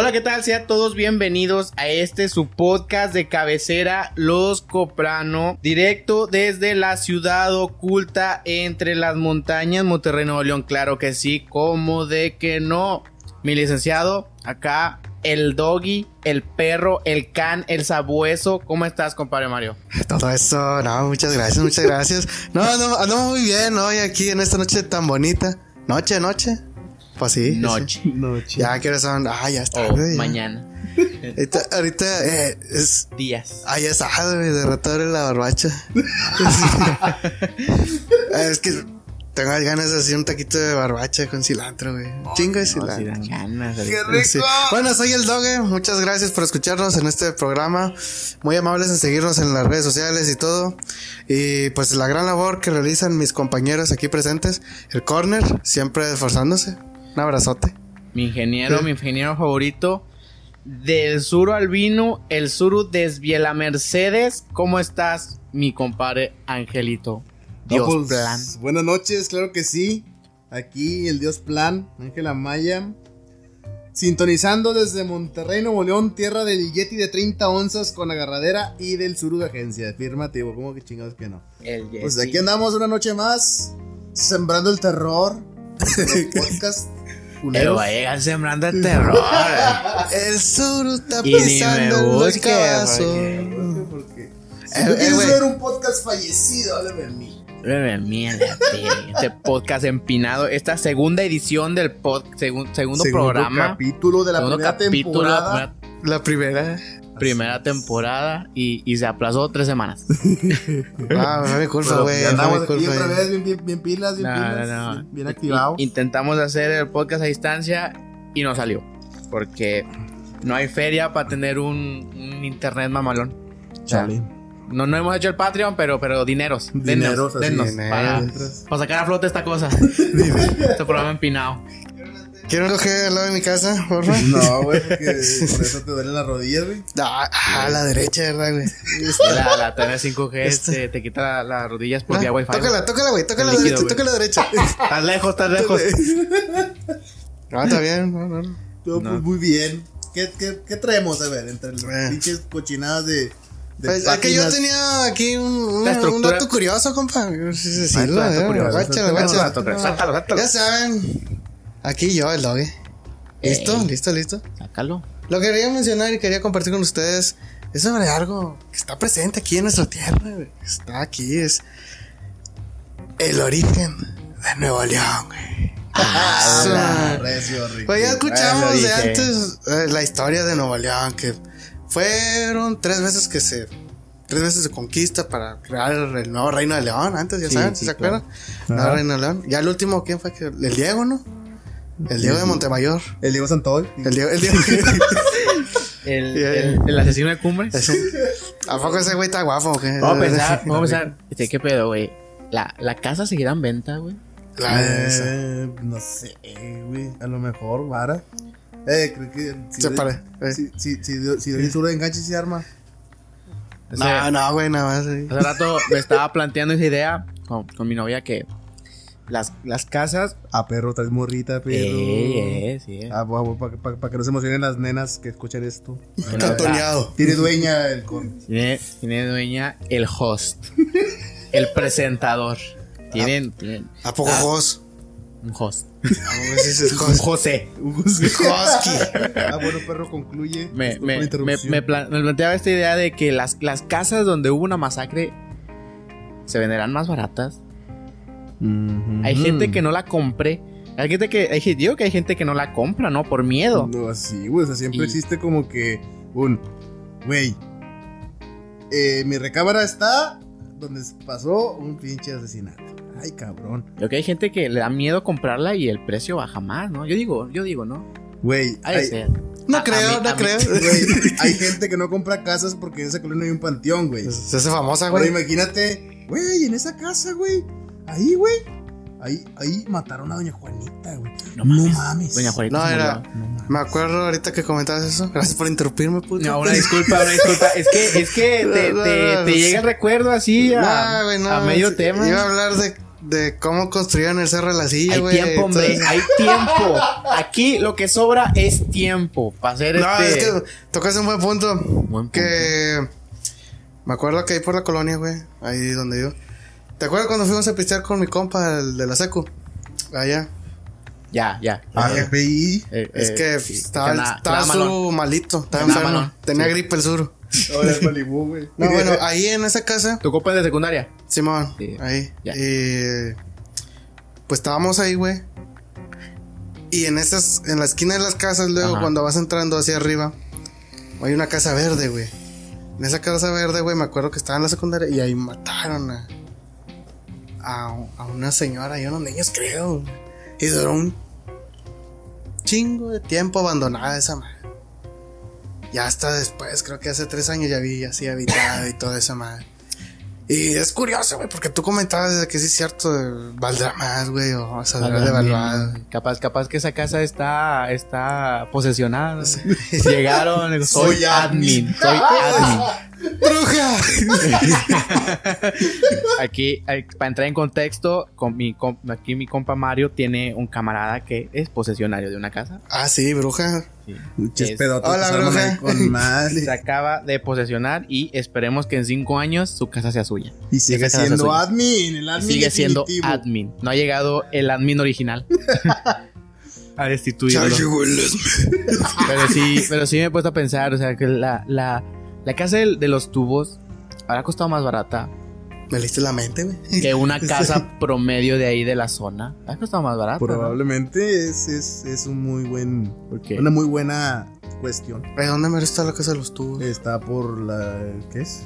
Hola, ¿qué tal? Sean todos bienvenidos a este su podcast de cabecera Los Coprano, directo desde la ciudad oculta entre las montañas Monterrey Nuevo León, claro que sí, como de que no. Mi licenciado, acá el doggy, el perro, el can, el sabueso. ¿Cómo estás, compadre Mario? Todo eso, no, muchas gracias, muchas gracias. No, no, andamos muy bien hoy aquí en esta noche tan bonita. Noche, noche. Pues sí. Noche. sí. Ya, ¿qué hora son? Ah, ya está. O mañana. Ahorita, ahorita eh, es. Días. Ah, ya está, güey, de rato abre la barbacha. es que tengo ganas de hacer un taquito de barbacha con cilantro, güey. Chingo de cilantro. Ganas. ¡Qué rico! Sí. Bueno, soy el Doge. Muchas gracias por escucharnos en este programa. Muy amables en seguirnos en las redes sociales y todo. Y pues la gran labor que realizan mis compañeros aquí presentes. El Corner, siempre esforzándose. Un abrazote. Mi ingeniero, mi ingeniero favorito. Del Suro Albino, el Suru desviela Mercedes. ¿Cómo estás, mi compadre Angelito? Dios No, pues, plan. Buenas noches, claro que sí. Aquí el Dios Plan, Ángela Maya. Sintonizando desde Monterrey, Nuevo León, tierra del Yeti de 30 onzas con agarradera y del Suru de agencia. Afirmativo, ¿cómo que chingados que no? El Pues Yeti. aquí andamos una noche más, sembrando el terror. Podcast. Pero culeros. va a llegar sembrando el terror. El Suru está pisando caso. porque- Porque si tú eh, quieres ver un podcast fallecido, háblame de mí. Este podcast empinado. Esta segunda edición del pod, segun- segundo, Segundo programa. capítulo de la segundo primera capítulo, la temporada. primera, Primera. temporada. Y, y se aplazó tres semanas. Ah, no me culpa, güey. andamos aquí otra vez, bien, bien, bien pilas, bien No, pilas, no, no. bien- activados. Intentamos hacer el podcast a distancia y no salió. Porque no hay feria para tener un, un internet mamalón. O sea, Chale. no, no hemos hecho el Patreon, pero, pero dineros. Dineros, así, dennos, dineros. para, Mientras- para sacar a flote esta cosa. este programa empinado. ¿Quieren coger al lado de mi casa, por favor? No, güey, porque por eso te duelen las rodillas, güey. Ah, a la derecha, ¿verdad, güey? La, la TV 5G Este. te, te quita las rodillas por vía Ah, Wi-Fi. Tócala, tócala, güey. Toca El la líquido, derecha, toca la derecha. Estás lejos, estás lejos. Ah, está bien. No, no, no. Todo No. pues, muy bien. ¿Qué, qué, qué traemos, a ver, entre las Eh. pinches cochinadas de. de Pues, es que yo tenía aquí un, un, La un dato curioso, compa. Sí, sí, sí, Ah, lo, dato eh, curioso. guáchalo, guáchalo. Ya saben. Aquí yo, el doge. ¿Listo? Ey. ¿Listo? ¿Listo? Sácalo. Lo que quería mencionar y quería compartir con ustedes es sobre algo que está presente aquí en nuestra tierra. güey. Está aquí, es el origen de Nuevo León, güey. Ah. Pues ya escuchamos de antes eh, la historia de Nuevo León, que fueron tres veces que se. Tres veces de conquista para crear el nuevo Reino de León. Antes, ya Sí, saben, sí, ¿se claro. acuerdan? Nuevo Reino de León. Ya el último, ¿quién fue? que El Diego, ¿no? El Diego de Montemayor. El Diego Santoy. El Diego. El Diego. El, Ya, ya. el, el asesino de cumbres. Es un- ¿A poco ese güey está guapo o qué? Vamos a pensar, vamos a pensar. Este, ¿Qué pedo, güey? La, la casa seguirá en venta, güey. La. Eh, no sé, güey. A lo mejor, vara. Eh, creo que. Si Se pare, eh. Si, si, si, si, si el sur de enganche se arma. Ese- No, no, güey, nada más. sí. Hace rato me estaba planteando esa idea con, con mi novia que las, las casas. A perro, traes morrita, perro. Eh, eh, sí. Ah, para que no se emocionen las nenas que escuchen esto. Bueno, Cantoneado. Tiene dueña el con. Tiene, tiene dueña el host, el presentador. Tienen, tienen ¿A poco Ah. vos? un host. Ese es Un. José. Ah, bueno, perro, concluye. Me, me, me, me planteaba esta idea de que las, las casas donde hubo una masacre se venderán más baratas. Hay gente que no la compre. Hay gente que. Hay, digo que hay gente que no la compra, ¿no? Por miedo. No, así, güey. O sea, siempre Y- existe como que un. Güey. eh, mi recámara está donde pasó un pinche asesinato. Ay, cabrón. Yo que hay gente que le da miedo comprarla y el precio baja más, ¿no? Yo digo, yo digo, ¿no? Güey, Hay, No A- a creo, mí- no creo. güey, hay gente que no compra casas porque en esa colonia hay un panteón, güey. Se hace famosa, güey. imagínate, güey, en esa casa, güey. Ahí, güey. Ahí, ahí mataron a doña Juanita, güey. No No mames. mames. Doña Juanita. No, era. No mames. Me acuerdo ahorita que comentabas eso. Gracias por interrumpirme, puto. No, una disculpa, una disculpa. Es que, es que te, No, no, te- no, te no, llega el recuerdo así a, No, güey, no. a medio tema. Iba a hablar de de cómo construyeron el Cerro de la Silla, Hay güey. tiempo, hombre, Entonces- hay tiempo. Aquí lo que sobra es tiempo para hacer No, este. es que tocas un buen punto. Buen punto. Que me acuerdo que ahí por la colonia, güey, ahí donde yo. ¿Te acuerdas cuando fuimos a pistear con mi compa, el de la secu? Allá. Ya, ya. Ah, Eh, GPI. eh, Es eh, que estaba, que na- estaba su malón. malito, estaba Nada enfermo. malón. Tenía Sí. gripe el sur. Ahora es Malibu, güey. No, bueno, ahí en esa casa, ¿Tu copa es de secundaria? Simón, Sí. ahí. Ya. Y pues estábamos ahí, güey. Y en esas, en la esquina de las casas, luego Ajá. cuando vas entrando hacia arriba, hay una casa verde, güey. En esa casa verde, güey, me acuerdo que estaba en la secundaria y ahí mataron a, a, a una señora y a unos niños, creo. Y duró un chingo de tiempo abandonada esa madre. Ya hasta después, creo que hace tres años ya vi así habitada y toda esa madre. Y es curioso, güey, porque tú comentabas que sí es cierto, valdrá más, güey, o, o sea, debe de valuar. Capaz, capaz que esa casa está, está posesionada. Llegaron, soy, Soy admin, admin. soy admin. ¡Bruja! Aquí, eh, para entrar en contexto, con mi, aquí mi compa Mario tiene un camarada que es posesionario de una casa. ah, sí, bruja. Hola, bruja. con. Se acaba de posesionar y esperemos que en cinco años su casa sea suya. Y sigue siendo suya. admin, el admin Sigue siendo admin. No ha llegado el admin original. a destituirlo. Pero sí, pero sí me he puesto a pensar, o sea, que la, la, la casa de, de los tubos habrá costado más barata Me leíste la mente, güey. que una casa promedio de ahí de la zona. Ha costado más barata. ¿no? Probablemente es, es, es un muy buen, ¿Por qué? una muy buena cuestión. ¿De dónde me está la casa de los tubos? Está por la. ¿Qué es?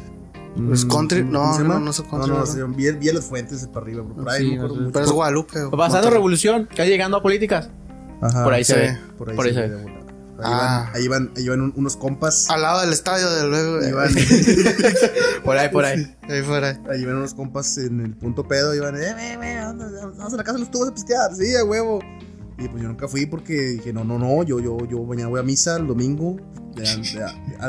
Pues country- ¿cómo no, no, no sé country, No, no, vi, las fuentes para arriba, por ahí. No no sé. mucho. Pero es Guadalupe. Pasando revolución, ya llegando a políticas. Ajá, por ahí se ve. Por ahí, por ahí se se ve. Ahí, Ah. van, ahí, van, ahí van un- unos compas. Al lado del estadio, de luego. Ahí van, Por ahí, por ahí. Ahí fuera. ahí van unos compas en el punto pedo. Y van, eh, eh, eh, vamos a la casa de los tubos a pistear. Sí, a huevo. Y pues yo nunca fui porque dije, no, no, no. Yo, yo, yo mañana voy a misa el domingo.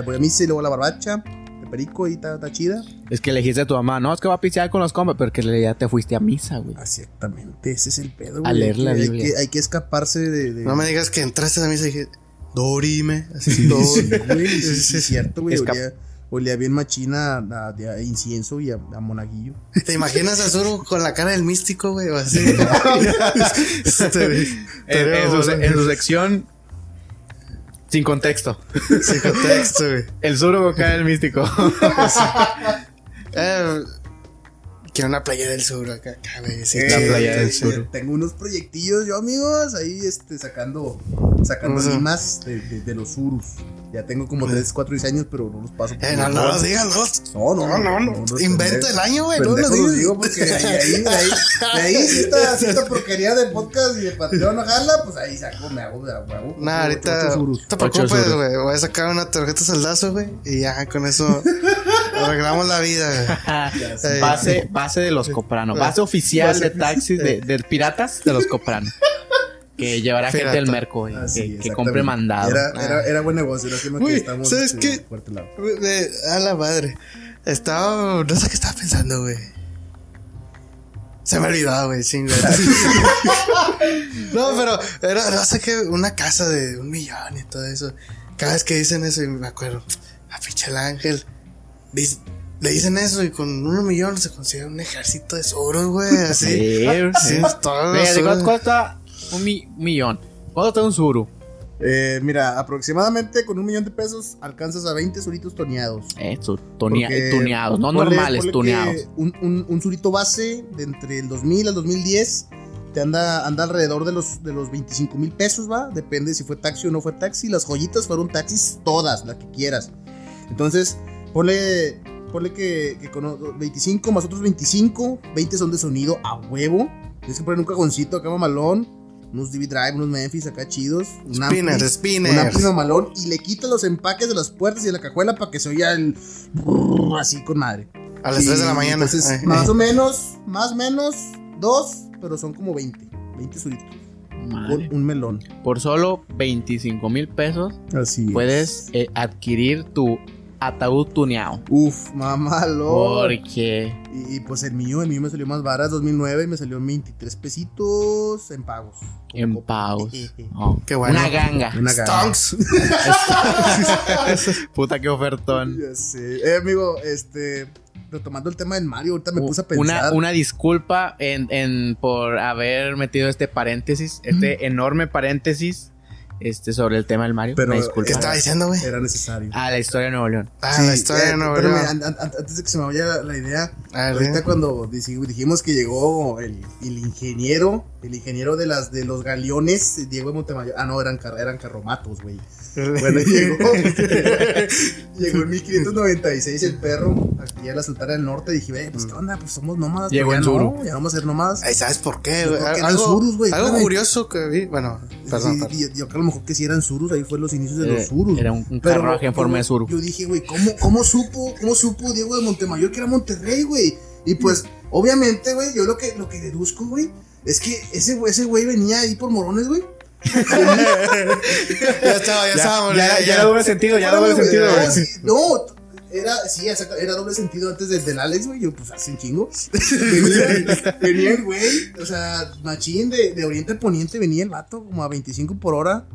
Voy a misa y luego a la barbacha. De perico y está chida. Es que le dijiste a tu mamá, no, es que va a pistear con los compas, pero que ya te fuiste a misa, güey. Exactamente, ese es el pedo. A güey. leer Hay la que- hay Biblia. que- Hay que escaparse de. de- No me digas que entraste a misa y dije, Dorime. Así, Sí, Dor- sí, güey, sí, sí, Sí, es cierto, güey. Escap- Olía, olía bien machina a, a- a incienso y a, a monaguillo. ¿Te imaginas a Zuru con la cara del místico, güey? O así. En, en su, bueno. en su sección, sin contexto. Sin contexto, güey. El suro acá el místico. Eh, quiero una playa del sur acá, acá, güey. Sí, Eh, la playa del sur. Tengo unos proyectillos yo, amigos, ahí este, sacando, sacando Ujú. limas de, de- de los urus. Ya tengo como 3, 4 diseños, pero no los paso. por Eh, no, los no dos. lo digas, no. No, no, No, no, no. los Invento el año, güey. No los digas. digo porque de ahí, de ahí, de ahí, de ahí si esta, si esta porquería de podcast y de Patreon no jala, pues ahí saco, me hago, me hago. Nah, ahorita. No te preocupes, güey. Voy a sacar una tarjeta saldazo, güey. Y ya con eso arreglamos la vida, güey. Eh, Base, base de los Coprano. Base oficial Base de taxis de, de piratas de los Coprano. Que llevará gente del merco, güey, Así, que, que compre mandado. Era, era, era buen negocio, lástima que Güey, estamos ¿sabes este, qué? de- A la madre. Estaba. No sé qué estaba pensando, güey. Se me olvidó, güey, sí, güey. no, pero era, no sé qué, una casa de un millón y todo eso. Cada vez que dicen eso, y me acuerdo, a pinche el ángel. Dice- le dicen eso y con un millón se consigue un ejército de oros, güey, así. Sí, Sí, sí. todo Mira, ¿de eso, cuánto cuesta un mi- millón? ¿Cuánto está un suru? Eh, mira, aproximadamente con un millón de pesos alcanzas a 20 suritos toneados. Eso, tonea- tuneados, no ponle- normales, ponle tuneados. Un, un, un surito base de entre el 2000 al 2010 te anda, anda alrededor de los, de los 25 mil pesos, ¿va? Depende si fue taxi o no fue taxi. Las joyitas fueron taxis todas, las que quieras. Entonces, ponle, ponle que, que con o- 25 más otros 25, 20 son de sonido a huevo. Tienes que poner un cajoncito acá mamalón, unos DV Drive, unos Memphis acá chidos. Un ampli, Spinners, un spinners. ampli mamalón y le quitas los empaques de las puertas y de la cajuela para que se oiga el brrr, así con madre. A las Y 3 de la mañana. Entonces, Ay, más ay. o menos, más o menos, dos, pero son como 20. 20 suritos. Madre. Con un melón. Por solo 25 mil pesos Así puedes eh, adquirir tu ataúd tuneado. Uf, mamalo. Porque Y, y, pues el mío, el mío me salió más barato, 2009, me salió en 23 pesitos en pagos. en pagos. Oh, Qué bueno. Una ganga. Una. Stonks. Puta que ofertón. Ya sé. Eh, amigo, este. Retomando el tema del Mario, ahorita me puse a pensar. Una, una disculpa en, en- por haber metido este paréntesis, este enorme paréntesis este, sobre el tema del Mario. Pero disculpa. ¿Qué estaba diciendo, güey? Era necesario. Ah, la historia de Nuevo León. Ah, Sí, la historia eh, de Nuevo León. an- an- antes de que se me vaya la, la idea, A ver, ahorita dime. cuando dij- dijimos que llegó el, el ingeniero, el ingeniero de las de los galeones, Diego de Montemayor. Ah, no, eran, eran carromatos, güey. Bueno, llegó. llegó en 1596 el perro aquí a la Sultana del Norte. Dije, "Ve, pues qué onda, pues somos nómadas. Llegó pero en Zuru. no, ya vamos a ser nómadas. Ay, ¿Sabes por qué, Yo eran Algo, surus, güey, algo curioso que vi. Bueno, perdón, Sí, yo creo que a lo mejor que si eran surus, ahí fue los inicios de Eh, los surus. era un- un carruaje en forma de suru. Yo dije, güey, ¿cómo, ¿cómo supo, cómo supo Diego de Montemayor que era Monterrey, güey? Y pues, obviamente, güey, yo lo que, lo que deduzco, güey, es que ese ese güey venía ahí por morones, güey. Ya estaba, ya, estábamos. ya, ya era doble sentido, ya era doble sentido, No, güey. no, era, sí, era doble sentido antes del, del Alex, güey. Yo, pues, hace un chingo. Venía, el güey, o sea, machín de, de Oriente a Poniente, venía el vato como a 25 por hora.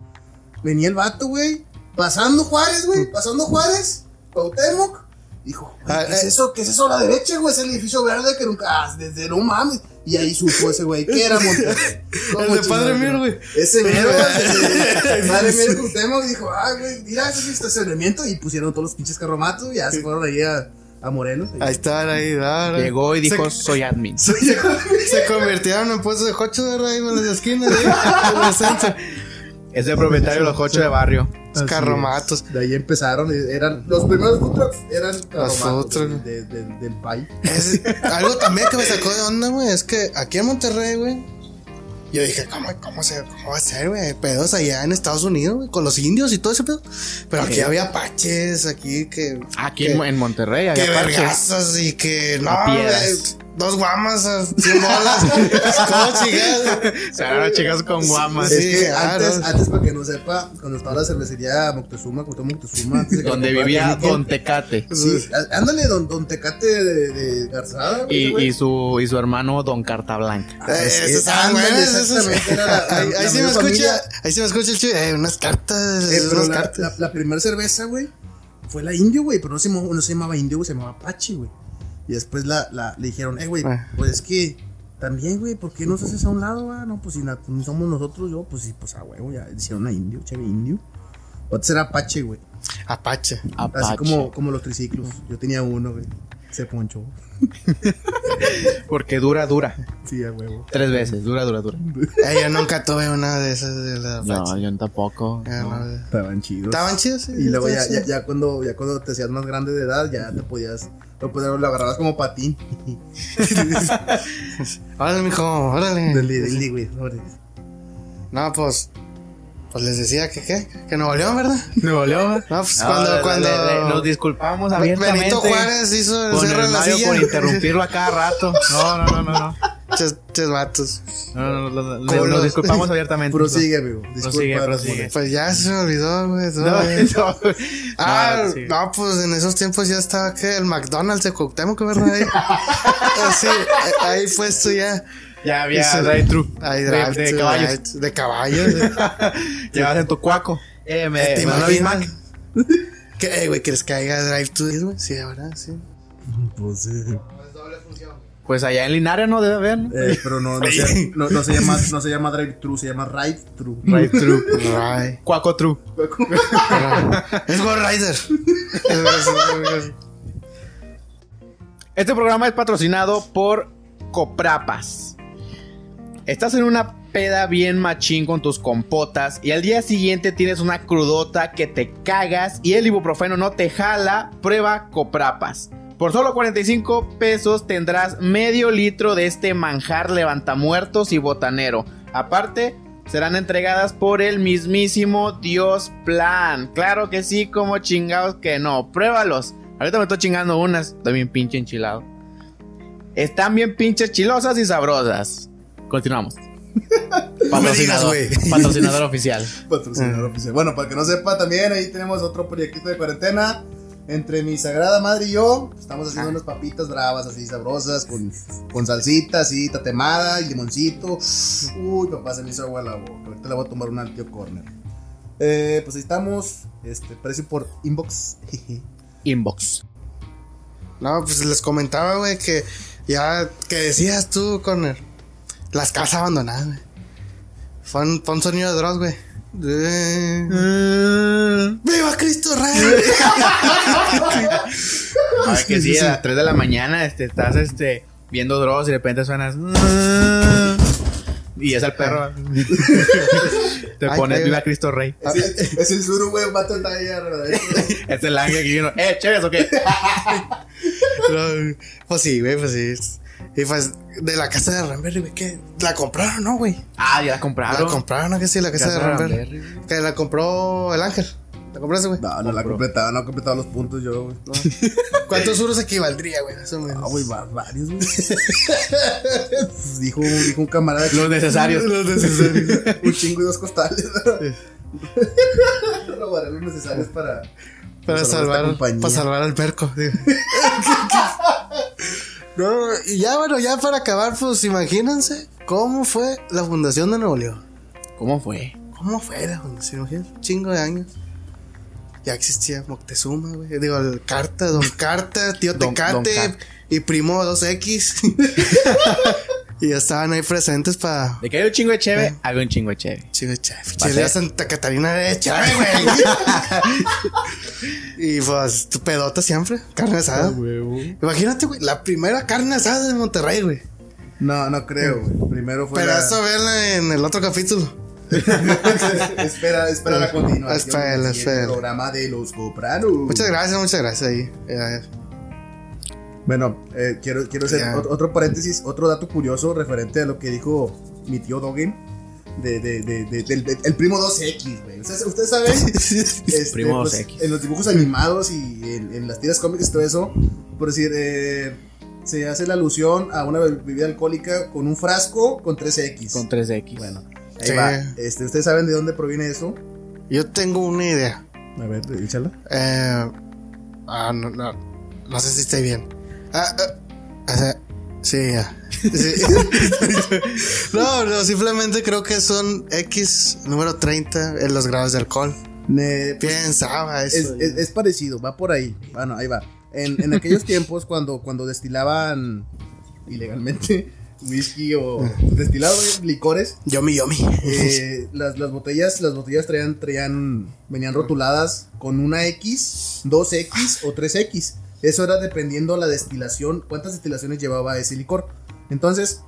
Venía el vato, güey, pasando Juárez, güey, pasando Juárez, Cuauhtémoc. Dijo, Ah, ¿qué es eh. eso? ¿Qué es eso a la derecha, güey? Es el edificio verde que nunca, ah, desde no mames. Y ahí supo ese güey que era Monterrey. ¿Cómo El de Padre Mir, güey. Ese mero, ese- Padre Mir Cuauhtémoc dijo, ah, güey, mira, ese es estacionamiento. Y pusieron todos los pinches carromatos y ya se fueron ahí a, a Morelos. Ahí estaban, ahí. dale. Llegó y dijo, Se, soy admin. se convirtieron en puestos de cocho de ahí en las esquinas. ¿eh? Es el propietario de los ocho de barrio. Los carromatos. De ahí empezaron, eran, los primeros food trucks eran carromatos otros. de- de- de- del país. Es- algo también que me sacó de onda, güey, es que aquí en Monterrey, güey, yo dije, ¿cómo, cómo, se, cómo va a ser, güey? Pedos allá en Estados Unidos, güey, con los indios y todo ese pedo. Pero aquí Sí. había apaches, aquí que. Aquí que, en, Monterrey que había parches. vergazos y que no, dos guamas a 100 bolas. ¿Cómo? Se agarraron chicas con guamas. Sí, es que ah, antes, no. antes, para que no sepa, cuando estaba la cervecería Moctezuma, Moctezuma, antes de que Donde vivía Don Tecate. Sí, ándale, don, don Tecate de, de Garzada. Y, y su, y su hermano Don Carta Blanca. Eh, es- ándale, exactamente, la- la- Ahí, la ahí sí me escucha, ahí sí me escucha el chido. Eh, unas cartas, Eh, pero unas la, cartas. la, la primera cerveza, güey, fue la indio, güey, pero no se, llamaba- no se llamaba indio, güey, se llamaba Apache, güey. Y después la, la, le dijeron, eh, güey, Ah. pues es que también, güey, ¿por qué nos haces a un lado, ah? No, pues si na- somos nosotros, yo, pues sí, pues a huevo, ya hicieron a indio, chévere indio. Otro era Apache, güey. Apache. Apache. Así como, como los triciclos. Yo tenía uno, güey. Se ponchó. Porque dura, dura. Sí, a huevo. Tres veces. Dura, dura, dura. Eh, yo nunca tuve una de esas de la No, yo tampoco. Ah, no. Estaban chidos. Estaban chidos, sí. Y luego ya, ya, ya cuando, ya cuando te hacías más grande de edad, ya te podías, lo, lo agarrabas como patín. Órale, mijo, órale. Dale, dale, güey, órale. No, pues. Pues les decía que qué. Que Nuevo León, ¿verdad? Nuevo León. No, pues No, cuando. le- cuando le- le- nos disculpamos abiertamente. Benito Juárez hizo el con cerro de la Mario silla. por interrumpirlo a cada rato. No, no, no, no. no. Ches, ches vatos. No, no, no, no. Nos disculpamos abiertamente. Prosigue, amigo. Prosigue, Disculpa. prosigue. Pues ya se me olvidó, güey. No. Ah, No, sí. no, pues en esos tiempos ya estaba que el McDonald's de Cuauhtémoc, ¿verdad? Ahí, Ah, sí, eh, ahí puesto ya. Ya había drive-thru. Ahí, De- drive- de de caballos. drive- De caballos. de- Llevas en tu cuaco. Eh, me, ¿Te me Big imaginas? Mac. ¿Qué, eh, güey? ¿Quieres que haya drive-thru? güey? Sí, ¿verdad? Sí. Pues, eh, Pues allá en Linares no debe haber, ¿no? eh, pero no, no, se, no, no se llama, no se llama drive-thru, se llama ride-thru. Drive-thru. Right. Cuaco True. Es Go Rider. Este programa es patrocinado por Coprapas. Estás en una peda bien machín con tus compotas y al día siguiente tienes una crudota que te cagas y el ibuprofeno no te jala, prueba Coprapas. Por solo 45 pesos tendrás medio litro de este manjar levantamuertos y botanero. Aparte, serán entregadas por el mismísimo Dios Plan. Claro que sí, como chingados que no. Pruébalos. Ahorita me estoy chingando unas. Bien pinche enchilado. Están bien pinches chilosas y sabrosas. Continuamos. Patrocinador, patrocinador oficial. Patrocinador oficial. Bueno, para que no sepa, también ahí tenemos otro proyectito de cuarentena. Entre mi sagrada madre y yo, estamos haciendo unas papitas bravas así sabrosas, con, con salsita así, tatemada y limoncito. Uy, papá, se me hizo agua la boca. Ahorita le voy a tomar un tío corner. Eh, pues ahí estamos. Este, precio por inbox. Inbox. No, pues les comentaba, güey, que ya, que decías tú, Corner. Las casas abandonadas, güey. Fue un, fue un sonido de Dross, güey. De- ¡Viva Cristo Rey! Ay, que sí, a las 3 de la mañana este, estás este, viendo Dross y de repente suenas. "Ah", Y es el perro. Te pones Viva. Cristo Rey. es, es el suru, güey, un vato ahí arriba de Es el ángel que vino. ¿Eh, chéves o qué? Pues sí, güey, pues sí. Y pues, de la casa de Ramberry, güey, que la compraron, ¿no, güey? Ah, ya la La compraron. compraron, ¿no? Que sí, la casa, Casa de Ramberry. Que la compró el ángel. ¿La compraste, güey? No, no la he completado, no he completado los puntos yo, güey. ¿Cuántos euros equivaldría, güey? Menos. Ah, güey, va- varios, güey. Dijo, dijo un camarada. Los necesarios. Los necesarios. un chingo y dos costales. Robaré los necesarios para. Para esta salvar, para salvar al perco. digo. No, y ya, bueno, ya para acabar, pues imagínense cómo fue la fundación de Nuevo León. ¿Cómo fue? ¿Cómo fue la fundación? Imagínense, Un chingo de años. Ya existía Moctezuma, güey. Digo, el Carta, Don Carta, Tío Tecate y Primo 2X. y ya estaban ahí presentes para. De que hay un chingo de cheve, había un chingo de cheve. Pa' Chile a ser. Santa Catarina de Chávez, güey. y pues, tu pedota siempre. Carne asada. Imagínate, güey, la primera carne asada de Monterrey, güey. No, no creo, güey. Primero fue. Pero la- eso verla en el otro capítulo. espera, espera la continuación. Espera, espera. programa de los Copranos. Muchas gracias, muchas gracias ahí. Bueno, eh, quiero, quiero hacer Ya. ot- otro paréntesis, otro dato curioso referente a lo que dijo mi tío Dogen. De, de, de, de- del, el primo 2X, güey. Ustedes, ustedes saben. este, Primo pues, 2X. En los dibujos animados y en, en las tiras cómicas y todo eso, por decir, eh, se hace la alusión a una bebida alcohólica con un frasco con 3X. Con 3X. Bueno, ahí Sí. va. Este, ¿Ustedes saben de dónde proviene eso? Yo tengo una idea. A ver, échala. Eh, ah, no, no, no sé si estoy bien. Ah, ah, o sea, sí, ya. Sí. no, no, simplemente creo que son X número 30 en los grados de alcohol. Ne- Pensaba es, eso. es- es parecido, va por ahí. Bueno, ahí va. En, en aquellos tiempos, cuando, cuando destilaban ilegalmente whisky o destilado, licores, Yomi, yomi. eh, las, las botellas, las botellas traían, traían, venían rotuladas con una X, 2X o 3X. Eso era dependiendo la destilación, cuántas destilaciones llevaba ese licor. Entonces,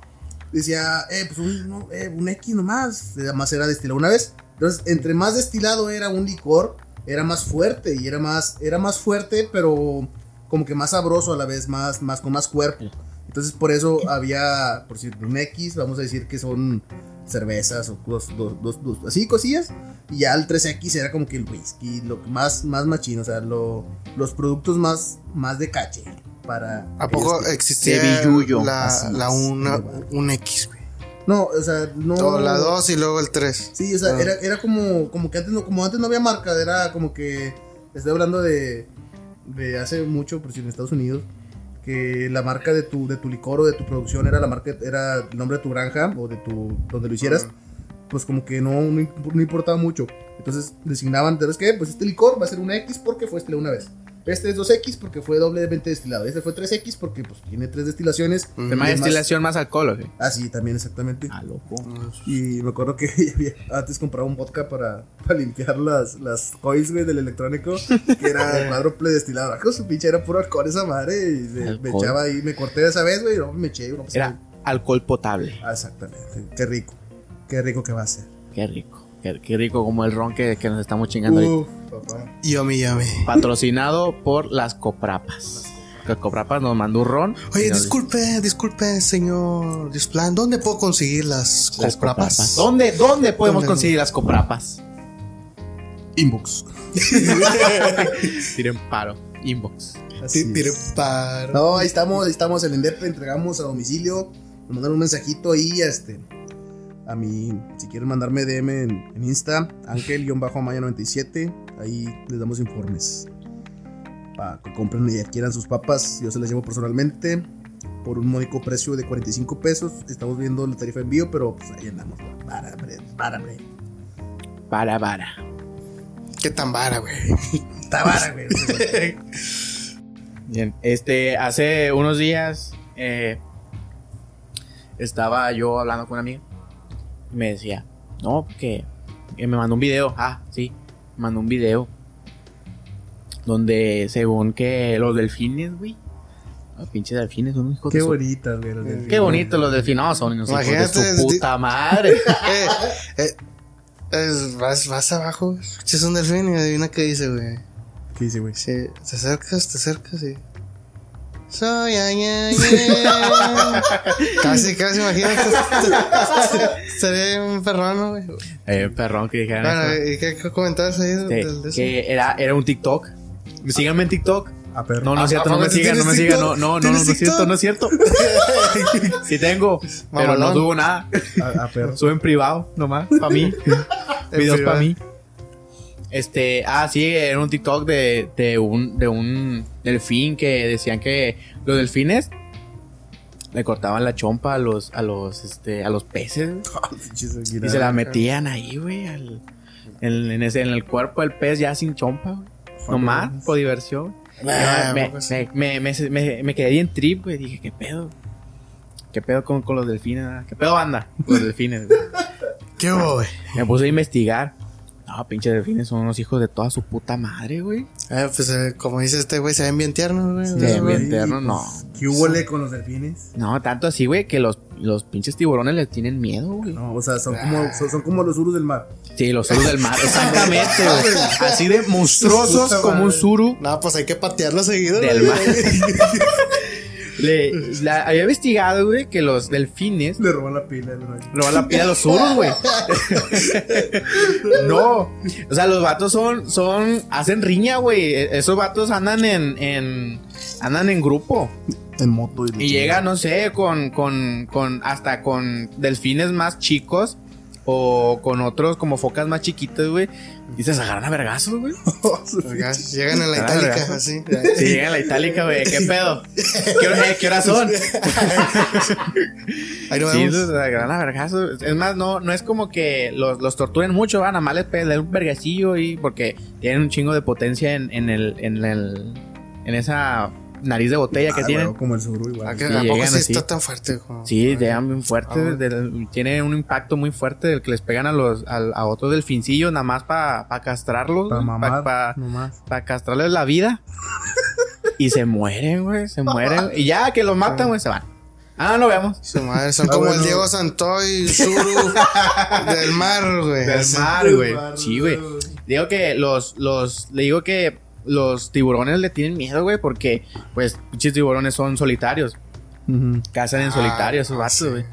decía, eh, pues un, no, eh, un X nomás, además era destilado una vez. Entonces, entre más destilado era un licor, era más fuerte y era más, era más fuerte, pero como que más sabroso a la vez, más, más con más cuerpo. Entonces, por eso había, por decir, un X, vamos a decir que son cervezas o dos, dos, dos, dos- así cosillas. Y ya el 3X era como que el whisky, lo más, más machino, o sea, lo- los productos más, más de caché. Para ¿A poco existía la, Así la una, un X, güey? No, o sea, no. O la 2 y luego el 3. Sí, o sea, Ah. era, era como, como que antes no, como antes no había marca, era como que. Estoy hablando de. de hace mucho, por si en Estados Unidos. Que la marca de tu, de tu licor o de tu producción era la marca, era el nombre de tu granja o de tu. donde lo hicieras. Pues como que no, no, imp- no importaba mucho. Entonces designaban, ¿sabes qué? Pues este licor va a ser una X porque fue destilado una vez. Este es 2X porque fue doblemente destilado. Este fue 3X porque pues tiene tres destilaciones. De más Y es más- destilación, más alcohol, ¿o qué? Ah, sí, también exactamente. Ah, loco. Y me acuerdo que había- antes compraba un vodka para, para limpiar las, las coils, güey, del electrónico, que era cuádruple destilado. Con su pinche era puro alcohol esa madre. Y me, echaba ahí, me corté esa vez, güey, y luego me eché. y no pasaba Era alcohol potable. Ah, exactamente. Qué rico. Qué rico que va a ser. Qué rico. Qué, qué rico como el ron que, que nos estamos chingando ahorita. Uf, papá. Yomi, yomi. Patrocinado por las Coprapas. Las Coprapas nos mandó un ron. Oye, nos- disculpe, disculpe, señor Displan. ¿Dónde puedo conseguir las Las coprapas? Coprapas. ¿Dónde, ¿Dónde podemos ¿Dónde? conseguir las Coprapas? Inbox. Tiren paro. Inbox. Es. piripar. No, ahí estamos, ahí estamos en el INDEP, entregamos a domicilio. Me mandaron un mensajito ahí, este. A mí, si quieren mandarme DM en, en Insta, Ángel-Maya97, ahí les damos informes. para que compren y adquieran sus papas. Yo se las llevo personalmente por un módico precio de 45 pesos. Estamos viendo la tarifa de envío, pero pues ahí andamos. Para, hombre, para. Para, para. Qué tan vara, güey. Está vara, güey. Bien, este, hace unos días eh, estaba yo hablando con una amiga me decía, no, porque que me mandó un video, ah, sí, me mandó un video donde según que los delfines, güey, los pinches delfines son unos hijos Qué bonitas, güey. los delfines. Qué bonitos los delfines, no, son unos hijos de su puta madre. Eh, eh, es- vas, vas abajo, escuchas un delfín y adivina qué dice, güey. ¿Qué dice, güey? Sí, te acercas, te acercas y. Soy ay, ay, ay. Casi, casi, imagínate. Sería un perrón, güey. Eh, perrón que dijeran Bueno, eso. ¿y qué, comentabas ahí del- del- que era, era un TikTok. Síganme en TikTok. A perro. No, no Ah, es cierto, no ¿a me sigan, no me sigan, no, no, no, no, ¿Tienes no es cierto, no es cierto. Sí tengo, pero no subo nada. A, a perro. Subo en privado, nomás, para mí. Videos para mí. Este, ah, sí, era un TikTok de, de un, de un delfín que decían que los delfines le cortaban la chompa a los, a los, este, a los peces güey, y se la metían ahí, güey, al- en, en ese, en el cuerpo del pez ya sin chompa, güey. Nomás, por diversión. Ah, me, me, me, quedé bien trip, güey. Dije, ¿qué pedo? ¿Qué pedo con, con los delfines? ah? ¿Qué pedo banda? con Los delfines. ¿Qué hubo, güey? Me puse a investigar. No, pinches delfines son unos hijos de toda su puta madre, güey. Eh, pues eh, como dice este güey, se ven bien tiernos, güey. Se ven bien tiernos, no. ¿Qué hubo le con los delfines? No, tanto así, güey, que los, los pinches tiburones les tienen miedo, güey. No, o sea, son como, son, son como los urus del mar. Sí, los surus del mar. Exactamente, güey. Así de monstruosos como un suru No, pues hay que patearlo seguido. del güey. mar. Le, la- había investigado, güey, que los delfines Le roban la pila. le roban- la pila a los surus, güey. no. O sea, los vatos son, son, hacen riña, güey. E- Esos vatos andan en, en, andan en grupo. En moto. Y llega, no sé, con, con, con, hasta con delfines más chicos. O con otros como focas más chiquitas, güey. Y se agarran a vergazos, güey. Llegan en la itálica, así. Si llegan a la itálica, güey, ¿qué pedo? ¿Qué, hora- eh, ¿qué horas son? Ahí Sí, se agarran a vergazos. Es más, no, no es como que los, los torturen mucho, van a mal les pe- le dan un vergacillo y porque tienen un chingo de potencia en, en el, en el, en esa nariz de botella que Ah, tienen. güey, como el suru igual. ¿A, qué- Sí, a así. está tan fuerte? como- Sí, llegan bien Ah, fuertes, del- tiene un impacto muy fuerte del que les pegan a los al- a, otros delfincillos nada más para castrarlos, Para pa- pa- castrarles la vida. y se mueren, güey, se mueren. Y ya que los matan, güey, se van. Ah, no vemos. Su madre, son Ah, como bueno. el Diego Santoy, Zuru del mar, güey. Del mar, güey. Sí, güey. Digo que los, los, le digo que los tiburones le tienen miedo, güey, porque, pues, pinches tiburones son solitarios. Ujú. Cazan en Ah, solitario esos vatos, güey.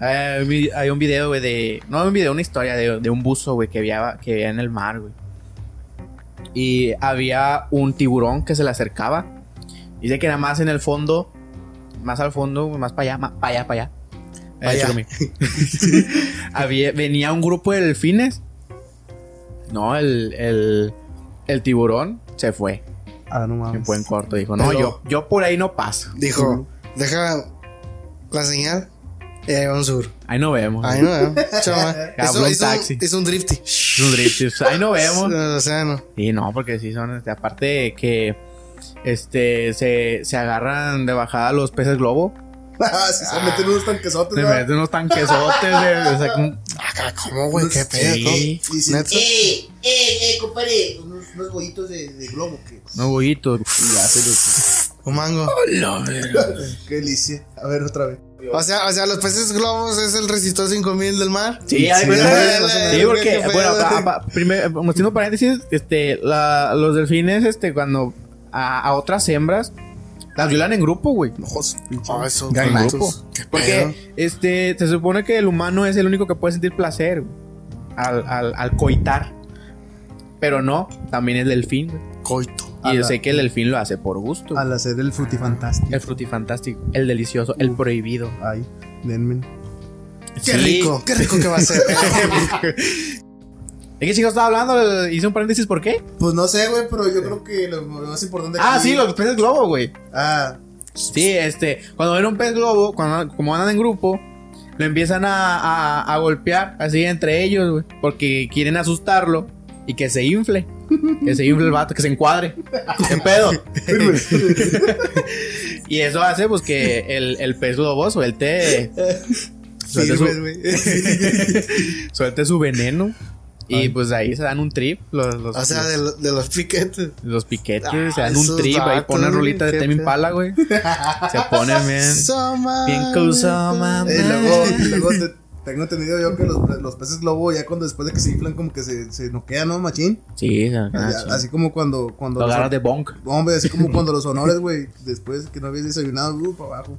Eh, hay un video, güey, de... No un video, una historia de, de un buzo, güey, que había, que había en el mar, güey. Y había un tiburón que se le acercaba. Dice que era más en el fondo, más al fondo, más para allá, más para allá, para allá. Pa' allá. Eh. Había, venía un grupo de delfines. No, el, el, el tiburón se fue. Ah, no Se mames. fue en corto. Dijo, no, Pero- yo, yo por ahí no paso. Dijo, deja la señal y ahí va un sur. Ahí no vemos. Ahí no veo. Chama. Un hizo, taxi. hizo un drifty. Es un drift, sí, Ahí no vemos. En el océano. Sí, no, porque sí son, este, aparte de que este se, se agarran de bajada los peces globo, Ah, sí, se meten unos tanquesotes, se ¿verdad? meten unos tanquesotes, de, o sea, un- Ah, ¿cómo, güey? ¿Qué pedo? Sí. Y. ¡Eh, eh, eh, compadre! Unos, bollitos de, de globo que. unos bollitos. Y ya se los. Un mango. Qué delicia. A ver, otra vez. O sea, o sea, los peces globos es el resistor 5000 del mar. Sí, hay Sí, sí, porque, bueno, pa- pa- primero, haciendo paréntesis, este, la- los delfines, este, cuando a, a otras hembras, las violan en grupo, güey. Ojos. Oh, esos En grupo. Porque, este, se supone que el humano es el único que puede sentir placer al, al, al coitar. Pero no, también el delfín, güey. Coito. Y A yo la- sé que el delfín lo hace por gusto. Al hacer el frutifantástico. El frutifantástico, el delicioso, el prohibido. Ay, denme. Qué Sí, rico, qué rico que va a ser. ¿De qué chicos estaba hablando? Hice un paréntesis, ¿por qué? Pues no sé, güey, pero yo creo que lo, lo más importante Ah, aquí- sí, los peces globo, güey. Ah, Sí, este, cuando ven un pez globo, cuando, como andan en grupo, lo empiezan a, a- a golpear así entre ellos, güey. Porque quieren asustarlo y que se infle. Que se infle el vato, que se encuadre. ¿Qué pedo? y eso hace, pues, que el, el pez globo suelte, suelte, su, suelte su veneno. Y pues ahí se dan un trip. Los, los, O sea, de, lo- de los piquetes. los piquetes Ah, se dan un esos trip. Ahí vatos, ponen rolita de qué Temi pedo. Impala, güey. Se ponen bien. Soma, Bien luego, y luego te- tengo entendido yo que los, los peces globo ya cuando después de que se inflan como que se, se noquean, ¿no, machín? Sí, Ya, así como cuando... cuando Lo los- agarras de bonk. Hombre, así como cuando los honores, güey, después que no habías desayunado, uh, para abajo.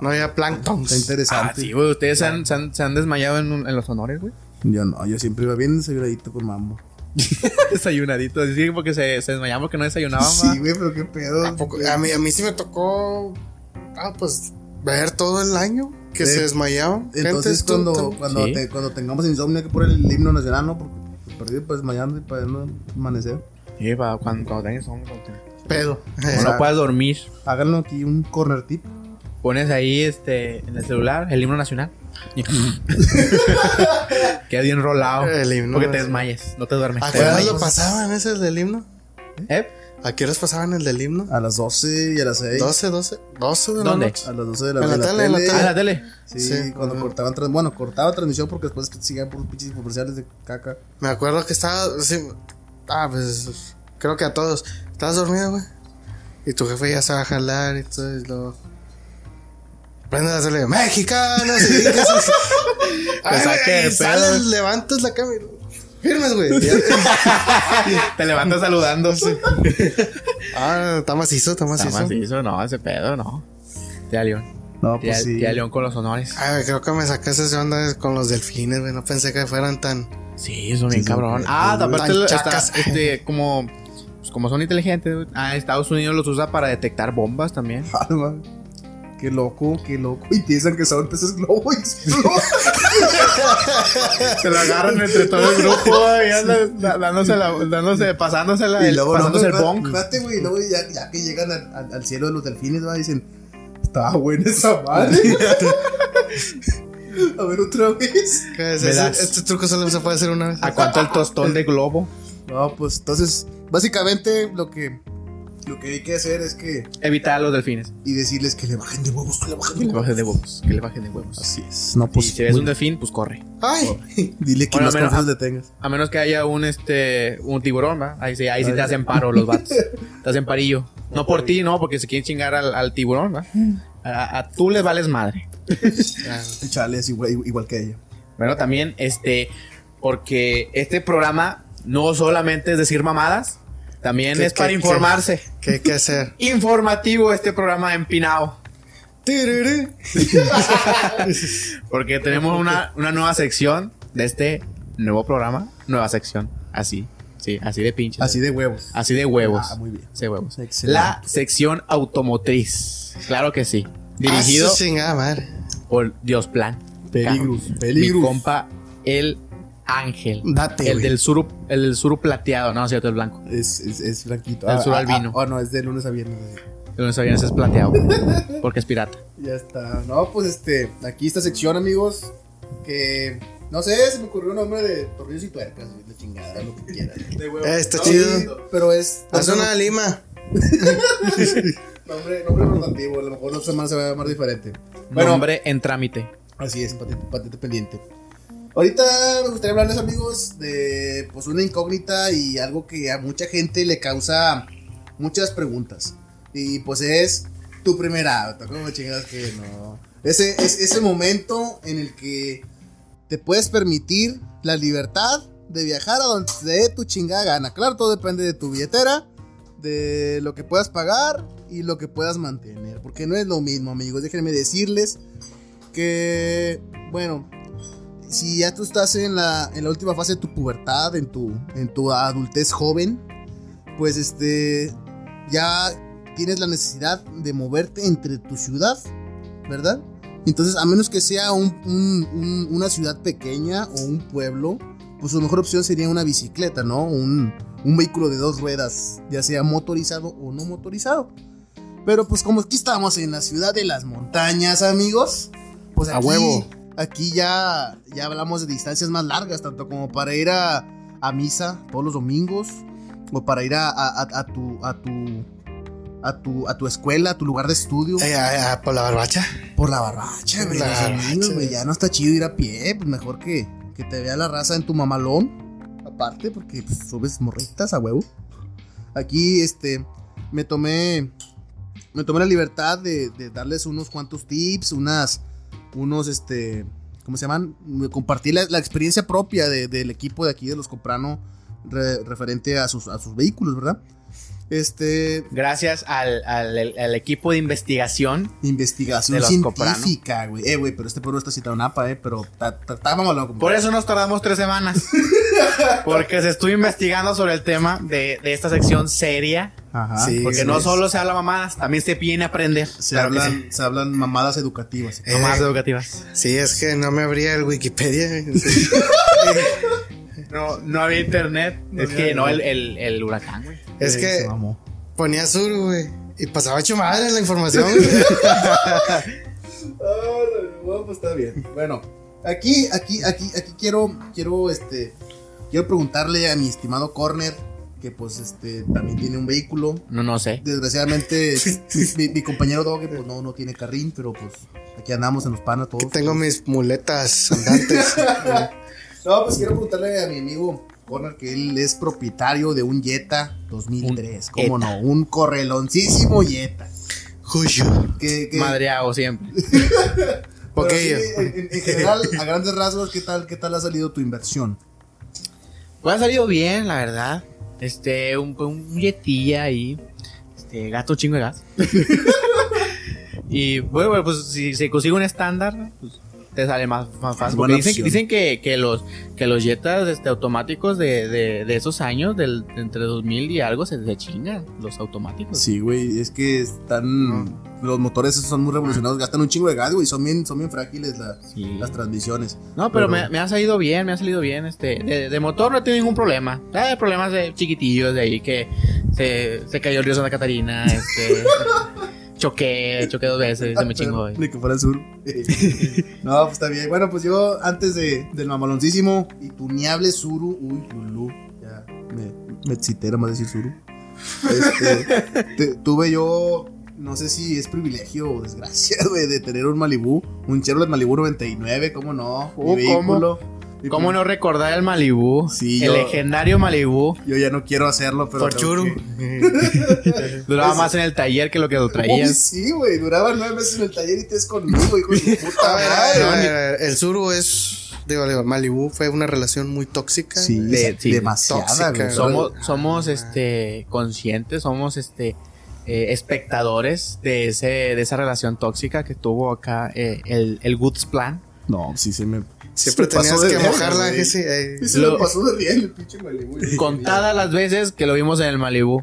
No había plancton. Está Ah, interesante. sí, güey. Ustedes se han, se han- se han desmayado en, un- en los honores, güey. Yo no, yo siempre iba bien desayunadito con mambo. Desayunadito. Así porque se, se desmayaban porque no desayunaban, Sí, güey, pero qué pedo. ¿A, poco? a, mí, a mí sí me tocó. Ah, pues. Ver todo el año que se desmayaban. Entonces cuando, tú- cuando, Sí. te- cuando tengamos insomnio hay que poner el himno nacional, ¿no? Porque pues, perdido pues desmayando y para no amanecer. Sí, para cuando, cuando tengas te- Pedo. cuando no puedas dormir. Háganlo aquí un corner tip. Pones ahí este en el celular el himno nacional. Queda bien rolado. El himno porque te desmayes, no te duermes. ¿A te qué lo pasaban ese del himno? ¿Eh? ¿A qué horas pasaban el del himno? A las 12 y a las 6. 12, 12. 12 de la ¿Dónde? noche. A las 12 de la, En la de tele, en la Ah, en la tele. Sí, Sí, cuando ajá. cortaban, trans- bueno, cortaba transmisión porque después siguen por pinches comerciales de caca. Me acuerdo que estaba. sí, ah, pues. Creo que a todos. Estabas dormido, güey. Y tu jefe ya se va a jalar y todo. Y luego. Prende la tele. ¡Mexicanos! Y pedo. sales, levantas la cámara. Firmes, güey. Te levantas saludando. ah, está macizo, está Está macizo. no, ese pedo, no. Tía León. No, Tía, pues sí. tía León con los honores. Ay, güey, creo que me sacaste de onda con los delfines, güey. No pensé que fueran tan. Sí, son bien Sí, cabrón. son- Ah, aparte este, como, pues, como son inteligentes, güey. ah, Estados Unidos los usa para detectar bombas también. Qué loco, qué loco. Y piensan que son peces globo y. Se lo agarran entre todo el grupo y andan da- dándose, la, dándose, pasándosela, el, pasándose el. Espérate, güey. y Luego ya, ya que llegan al, al- al cielo de los delfines, va, dicen, estaba buena esa madre. A ver, otra vez. ¿Qué es? Este truco solo se puede hacer una vez. ¿A cuánto el tostón de globo? No, pues entonces, básicamente lo que, lo que hay que hacer es que. Evitar a los delfines. Y decirles que le bajen de huevos, que le bajen Que de le huevos. bajen de huevos. Que le bajen de huevos. Así es. No, Y pues. si ves muy- un delfín, pues corre. ¡Ay! Dile que Bueno, más menos- confianza le tengas. A menos que haya un este un tiburón, ¿va? Ahí sí, ahí sí te hacen paro los vatos. Te hacen parillo. No por ti, no, porque se quieren chingar al, al tiburón, ¿va? A, a tú les vales madre. Ah, Chale, es igual, igual que ella. Bueno, también, este, porque este programa no solamente es decir mamadas, también ¿Qué- es para informarse. ¿Qué hay que hacer? Informativo este programa empinado. Tiriri. Porque tenemos una, una nueva sección de este nuevo programa. Nueva sección. Así. Sí, así de pinches. Así de huevos. Así de huevos. Ah, muy bien. Así de huevos. Excelente. La sección automotriz. Claro que sí. Dirigido Ah, madre. por Dios Plan. Peligros, Mi peligros. compa, el Ángel. Date, el del suru, el del suru plateado. No, cierto, el blanco. Es, es, es blanquito. El sur albino. Ah, no, es de lunes a viernes. El lunes a viernes es plateado. Porque es pirata. Ya está. No, pues este, aquí esta sección, amigos, que no sé, se me ocurrió un nombre de tornillos y tuercas, de chingada, lo que quieras. Eh, está No, chido. sí, pero es Haz una lima. nombre, nombre rotativo, a lo mejor otra semana se va a llamar diferente. Bueno, Nombre en trámite. así es, patente, patente pendiente. Ahorita me gustaría hablarles, amigos, de pues una incógnita y algo que a mucha gente le causa muchas preguntas. Y pues es tu primer auto. ¿Cómo chingadas que no? Ese, es, ese momento en el que te puedes permitir la libertad de viajar a donde te dé tu chingada gana. Claro, todo depende de tu billetera, de lo que puedas pagar y lo que puedas mantener. Porque no es lo mismo, amigos. Déjenme decirles que, bueno, si ya tú estás en la, en la última fase de tu pubertad, en tu, en tu adultez joven, pues este, ya tienes la necesidad de moverte entre tu ciudad, ¿verdad? Entonces, a menos que sea un- un- un- una ciudad pequeña o un pueblo, pues su mejor opción sería una bicicleta, ¿no? Un, un vehículo de dos ruedas, ya sea motorizado o no motorizado. Pero pues como aquí estamos en la ciudad de las montañas, amigos, pues A aquí, huevo. Aquí ya, ya hablamos de distancias más largas, tanto como para ir a, a misa todos los domingos, o para ir a, a- a- tu, a tu a tu a tu escuela, a tu lugar de estudio, Eh, por la barbacha. por la güey. Barbacha. güey, Ya no está chido ir a pie, pues mejor que, que te vea la raza en tu mamalón. Aparte, porque pues, subes morritas a huevo. Aquí, este, me tomé. Me tomé la libertad de, de darles unos cuantos tips, unas. Unos, este. ¿Cómo se llaman? Compartir la, la experiencia propia de- del equipo de aquí de los Coprano re- referente a sus, a sus vehículos, ¿verdad? Este. Gracias al, al- al equipo de investigación. Investigación De científica, güey. Eh, güey, pero este pueblo está citado en APA, eh, pero está está- está mamalón, compadre. Por eso nos tardamos tres semanas. Porque se estuvo investigando sobre el tema de, de esta sección seria. Ajá. Sí, Porque sí, no solo se habla mamadas, también se viene a aprender. Se, Claro hablan, se hablan mamadas educativas. Eh, Mamadas educativas. Sí, es que no me abría el Wikipedia. No, no había internet. es que no, el, el, el huracán, güey. es Eh, que ponía sur, güey. Y pasaba hecho madre la información. Ah, bueno, pues está bien. Bueno, aquí, aquí, aquí, aquí quiero, quiero, este, quiero preguntarle a mi estimado Corner, que pues, este, también tiene un vehículo. No, no sé. Desgraciadamente, mi, mi- compañero Doge, pues no, no tiene carrín, pero pues aquí andamos en los panas todos. Tengo mis muletas andantes. No, pues quiero preguntarle a mi amigo Corner que él es propietario de un Jetta 2003. Un ¿Cómo no? Un correloncísimo Jetta. Juyo. Que, que, Madreado siempre. Poquillo. sí, en, en- en general, a grandes rasgos, ¿qué tal, ¿qué tal ha salido tu inversión? Pues ha salido bien, la verdad. Este, un, un yetilla ahí. Este, gasto un chingo de gas. y bueno, bueno, pues si se consigue un estándar, pues te sale más, más fácil. Porque dicen, dicen que, que los que los Jetas este, automáticos de, de, de esos años, del, de entre 2000 y algo, se, se chingan los automáticos. Sí, güey, es que están. Los motores esos son muy revolucionados, gastan un chingo de gas, güey, son bien, son bien frágiles la- Sí. las transmisiones. No, pero, Pero- Me, me ha salido bien, me ha salido bien. Este, de, de motor no he tenido ningún problema. Hay problemas de chiquitillos de ahí que se, se cayó el río Santa Catarina, este, choqué, choqué dos veces, se me chingó. Ni que fuera sur. no, pues está bien. Bueno, pues yo antes de, del mamaloncísimo y tuneable Suru, uy, Lulu, ya me, me excité nada más decir Suru. Este, te- tuve yo, no sé si es privilegio o desgracia, güey, de tener un Malibu, un Chevrolet Malibu 99, ¿cómo no? Mi Oh, ¿cómo? vehículo. ¿Cómo pues, no recordar el Malibú? Sí, el yo- legendario Malibú. Yo ya no quiero hacerlo, pero. Por tengo churu. que- Duraba más en el taller que lo que lo Uy, traías. sí, güey, duraba nueve meses en el taller y te es conmigo, hijo de puta A ver, a ver, a ver, a ver, el Suru es. Digo, digo, Malibu fue una relación muy tóxica. Sí, De- sí, demasiada, tóxica, güey. güey. Somos, somos este conscientes, somos este eh, espectadores de ese, de esa relación tóxica que tuvo acá eh, el, el Goods Plan. No, sí se me. Siempre se tenías pasó de que mojarla. que sí, eh. Se Lo- pasó de bien el pinche Malibu. Contadas las veces que lo vimos en el Malibú.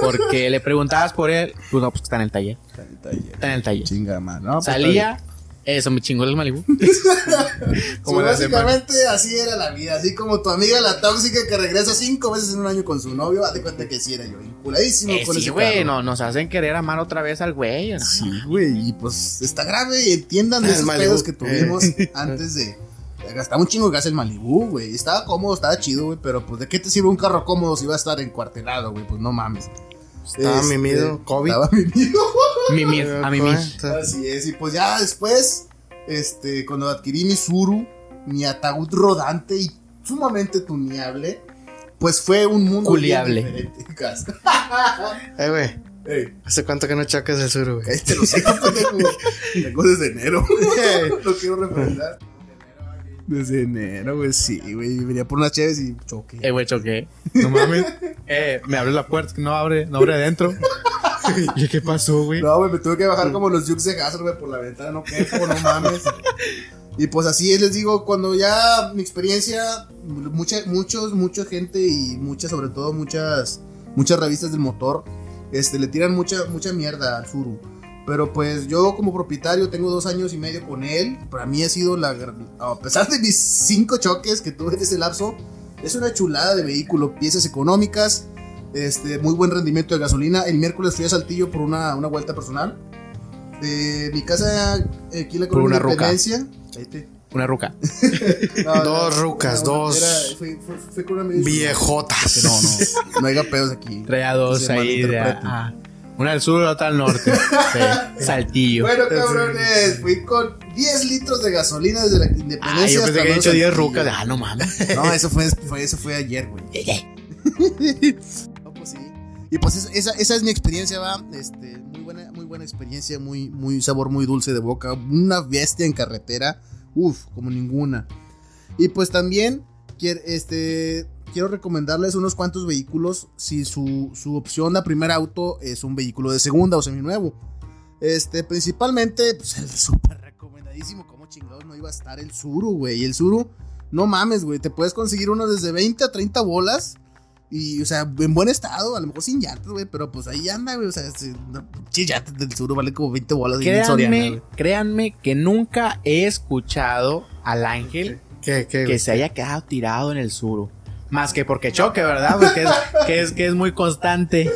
Porque le preguntabas por él. Pues no, pues que está en el taller. Está en el taller. Chinga, man. No, pues, Salía. Eso me chingó el está Como Sí, básicamente así era la vida. Así como tu amiga la tóxica que regresa cinco veces en un año con su novio. Date cuenta que sí era yo. Vinculadísimo Eh, con sí, ese güey, carro. no, nos hacen querer amar otra vez al güey. ¿no? Sí, güey. Y pues está grave. Y entiendan de El esos Malibu. pedos que tuvimos antes de. Gastaba un chingo de gas el Malibu, güey. Estaba cómodo, estaba chido, güey. Pero pues, ¿de qué te sirve un carro cómodo si va a estar encuartelado, güey? Pues no mames. Estaba Este, mimido, COVID. Estaba mimido. Mimir, a mimir. Así es, y pues ya después, este, cuando adquirí mi Suru, mi ataúd rodante y sumamente tuneable, pues fue un mundo bien Culiable. diferente. Eh, güey. Ey, ¿Hace cuánto que no chocas el Suru, güey? este lo sé. Tengo desde enero. no quiero referendar. Desde enero, güey, sí, güey. Venía por unas chaves y choqué. Eh, güey, choqué. No mames. Eh, me abre la puerta, que no abre, no abre adentro. ¿Y qué pasó, güey? No, güey, me tuve que bajar como los Jukes de Hazard, güey, por la ventana, no quepo, no mames. Y pues así es, les digo, cuando ya mi experiencia, mucha, muchos, mucha gente y muchas, sobre todo muchas, muchas revistas del motor, este, le tiran mucha, mucha mierda al Suru. Pero pues yo como propietario tengo dos años y medio con él. Para mí ha sido la... A pesar de mis cinco choques que tuve en ese lapso, es una chulada de vehículo. Piezas económicas, este, muy buen rendimiento de gasolina. El miércoles fui a Saltillo por una, una vuelta personal. De mi casa aquí la Por colonia una. Independencia. Una ruca. No, Dos rucas, una- dos era- fui, fui- fui con una Viejotas. No, no. No haya pedos aquí. Traía dos ahí. De, ah, una al sur otra al norte. Sí, Saltillo. Bueno, cabrones, fui con 10 litros de gasolina desde la independencia. Ah, yo pensé hasta que había dicho 10 Saltillo. rucas. Ah, no mames. No, eso fue, fue- eso fue ayer, güey. No, pues sí. Y pues es- esa, esa es mi experiencia, va. Este, muy buena, muy buena experiencia, muy, muy sabor muy dulce de boca. Una bestia en carretera. Uf, como ninguna. Y pues también este, quiero recomendarles unos cuantos vehículos. Si su, su opción a primer auto es un vehículo de segunda o seminuevo. Este, principalmente, pues el súper recomendadísimo. Como chingados no iba a estar el Suru, güey. Y el Suru, no mames, güey. Te puedes conseguir uno desde 20 a 30 bolas. Y, o sea, en buen estado, a lo mejor sin llantas, güey, pero pues ahí anda, güey. O sea, sí, no, llantas del sur vale como 20 bolas. en Soriana, Créanme, créanme que nunca he escuchado al ángel ¿Qué, qué, que se haya quedado tirado en el suru. Más que porque choque, ¿verdad? Porque es, que es, que es muy constante.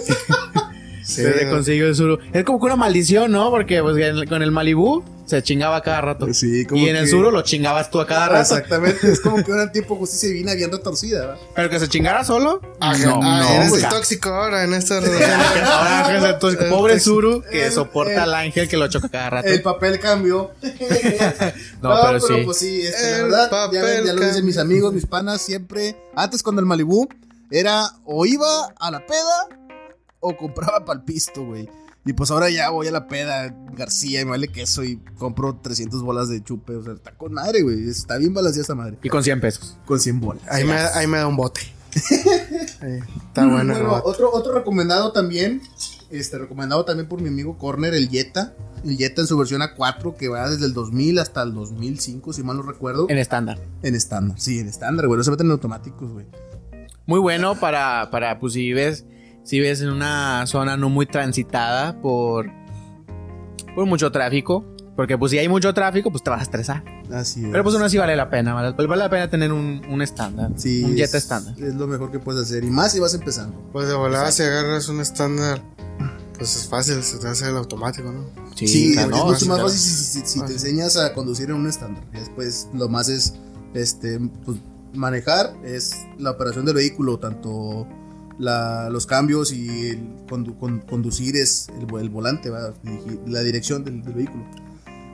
Sí, no. consiguió el suru. Es como que una maldición, ¿no? Porque pues, con el Malibú se chingaba cada rato. Sí, como y en el que- suru lo chingabas tú a cada rato. Exactamente, es como que una tipo justicia divina bien retorcida, ¿verdad? Pero que se chingara solo. Ah, no, ah, no, eres el tóxico ahora en esta relación. Ahora, entonces, El pobre tóxico. Suru que El- soporta el- al ángel que lo choca cada rato. El papel cambió. No, pero sí. pues sí, este, la verdad, ya, ven, ya lo dicen mis amigos, mis panas, siempre, antes cuando el Malibú era o iba a la peda o compraba palpisto, güey. Y pues ahora ya voy a la peda García y me vale queso y compro 300 bolas de chupe. O sea, está con madre, güey. Está bien balanceada esta madre. Y con 100 pesos. Con 100 bolas. Ahí, me, ahí me da un bote. Está bueno. el Bueno, bote. otro, otro recomendado también, este, recomendado también por mi amigo Corner, el Jetta. El Jetta en su versión A4 que va desde el 2000 hasta el 2005, si mal no recuerdo. En estándar. En estándar, sí, en estándar, güey. No se meten en automáticos, güey. Muy bueno para, para pues si vives, si vives en una zona no muy transitada por, por mucho tráfico. Porque pues si hay mucho tráfico, pues te vas a estresar. Así es. Pero pues aún así vale la pena. Vale, vale la pena tener un, un estándar. Sí, un Jetta estándar. Es lo mejor que puedes hacer. Y más si vas empezando. Pues de volada, si agarras un estándar, pues es fácil, se te hace el automático, ¿no? Sí, claro, es no, mucho sí, más fácil si, si- si te sí. enseñas a conducir en un estándar. Y después lo más es este pues, manejar, es la operación del vehículo, tanto la- los cambios y el condu- con- conducir es el, el volante, la dirección del, del vehículo.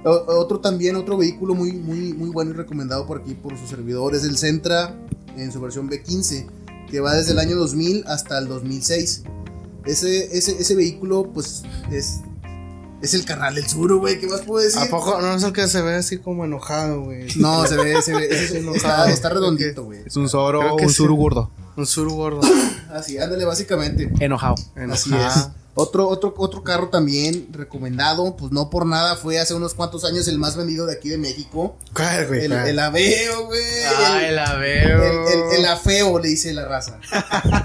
O- otro también, otro vehículo muy, muy, muy bueno y recomendado por aquí por sus servidores, el Sentra en su versión B15, que va desde el año 2000 hasta el 2006. Ese, ese, ese vehículo, pues, es, es el carnal del sur, güey. ¿Qué más puedo decir? ¿A poco no es el que se ve así como enojado, güey? No, se ve, se ve. ese- enojado. está, está redondito, güey. Es un un. Suru gordo. Un sur gordo. Así, ándale, básicamente. Enojado. Así Enojado. es. Otro, otro, otro carro también recomendado, pues no por nada, fue hace unos cuantos años el más vendido de aquí de México. ¿Cuál, güey? El, ¿Cuál? el Aveo, güey. Ay, el, la el, veo. el- el afeo, le dice la raza.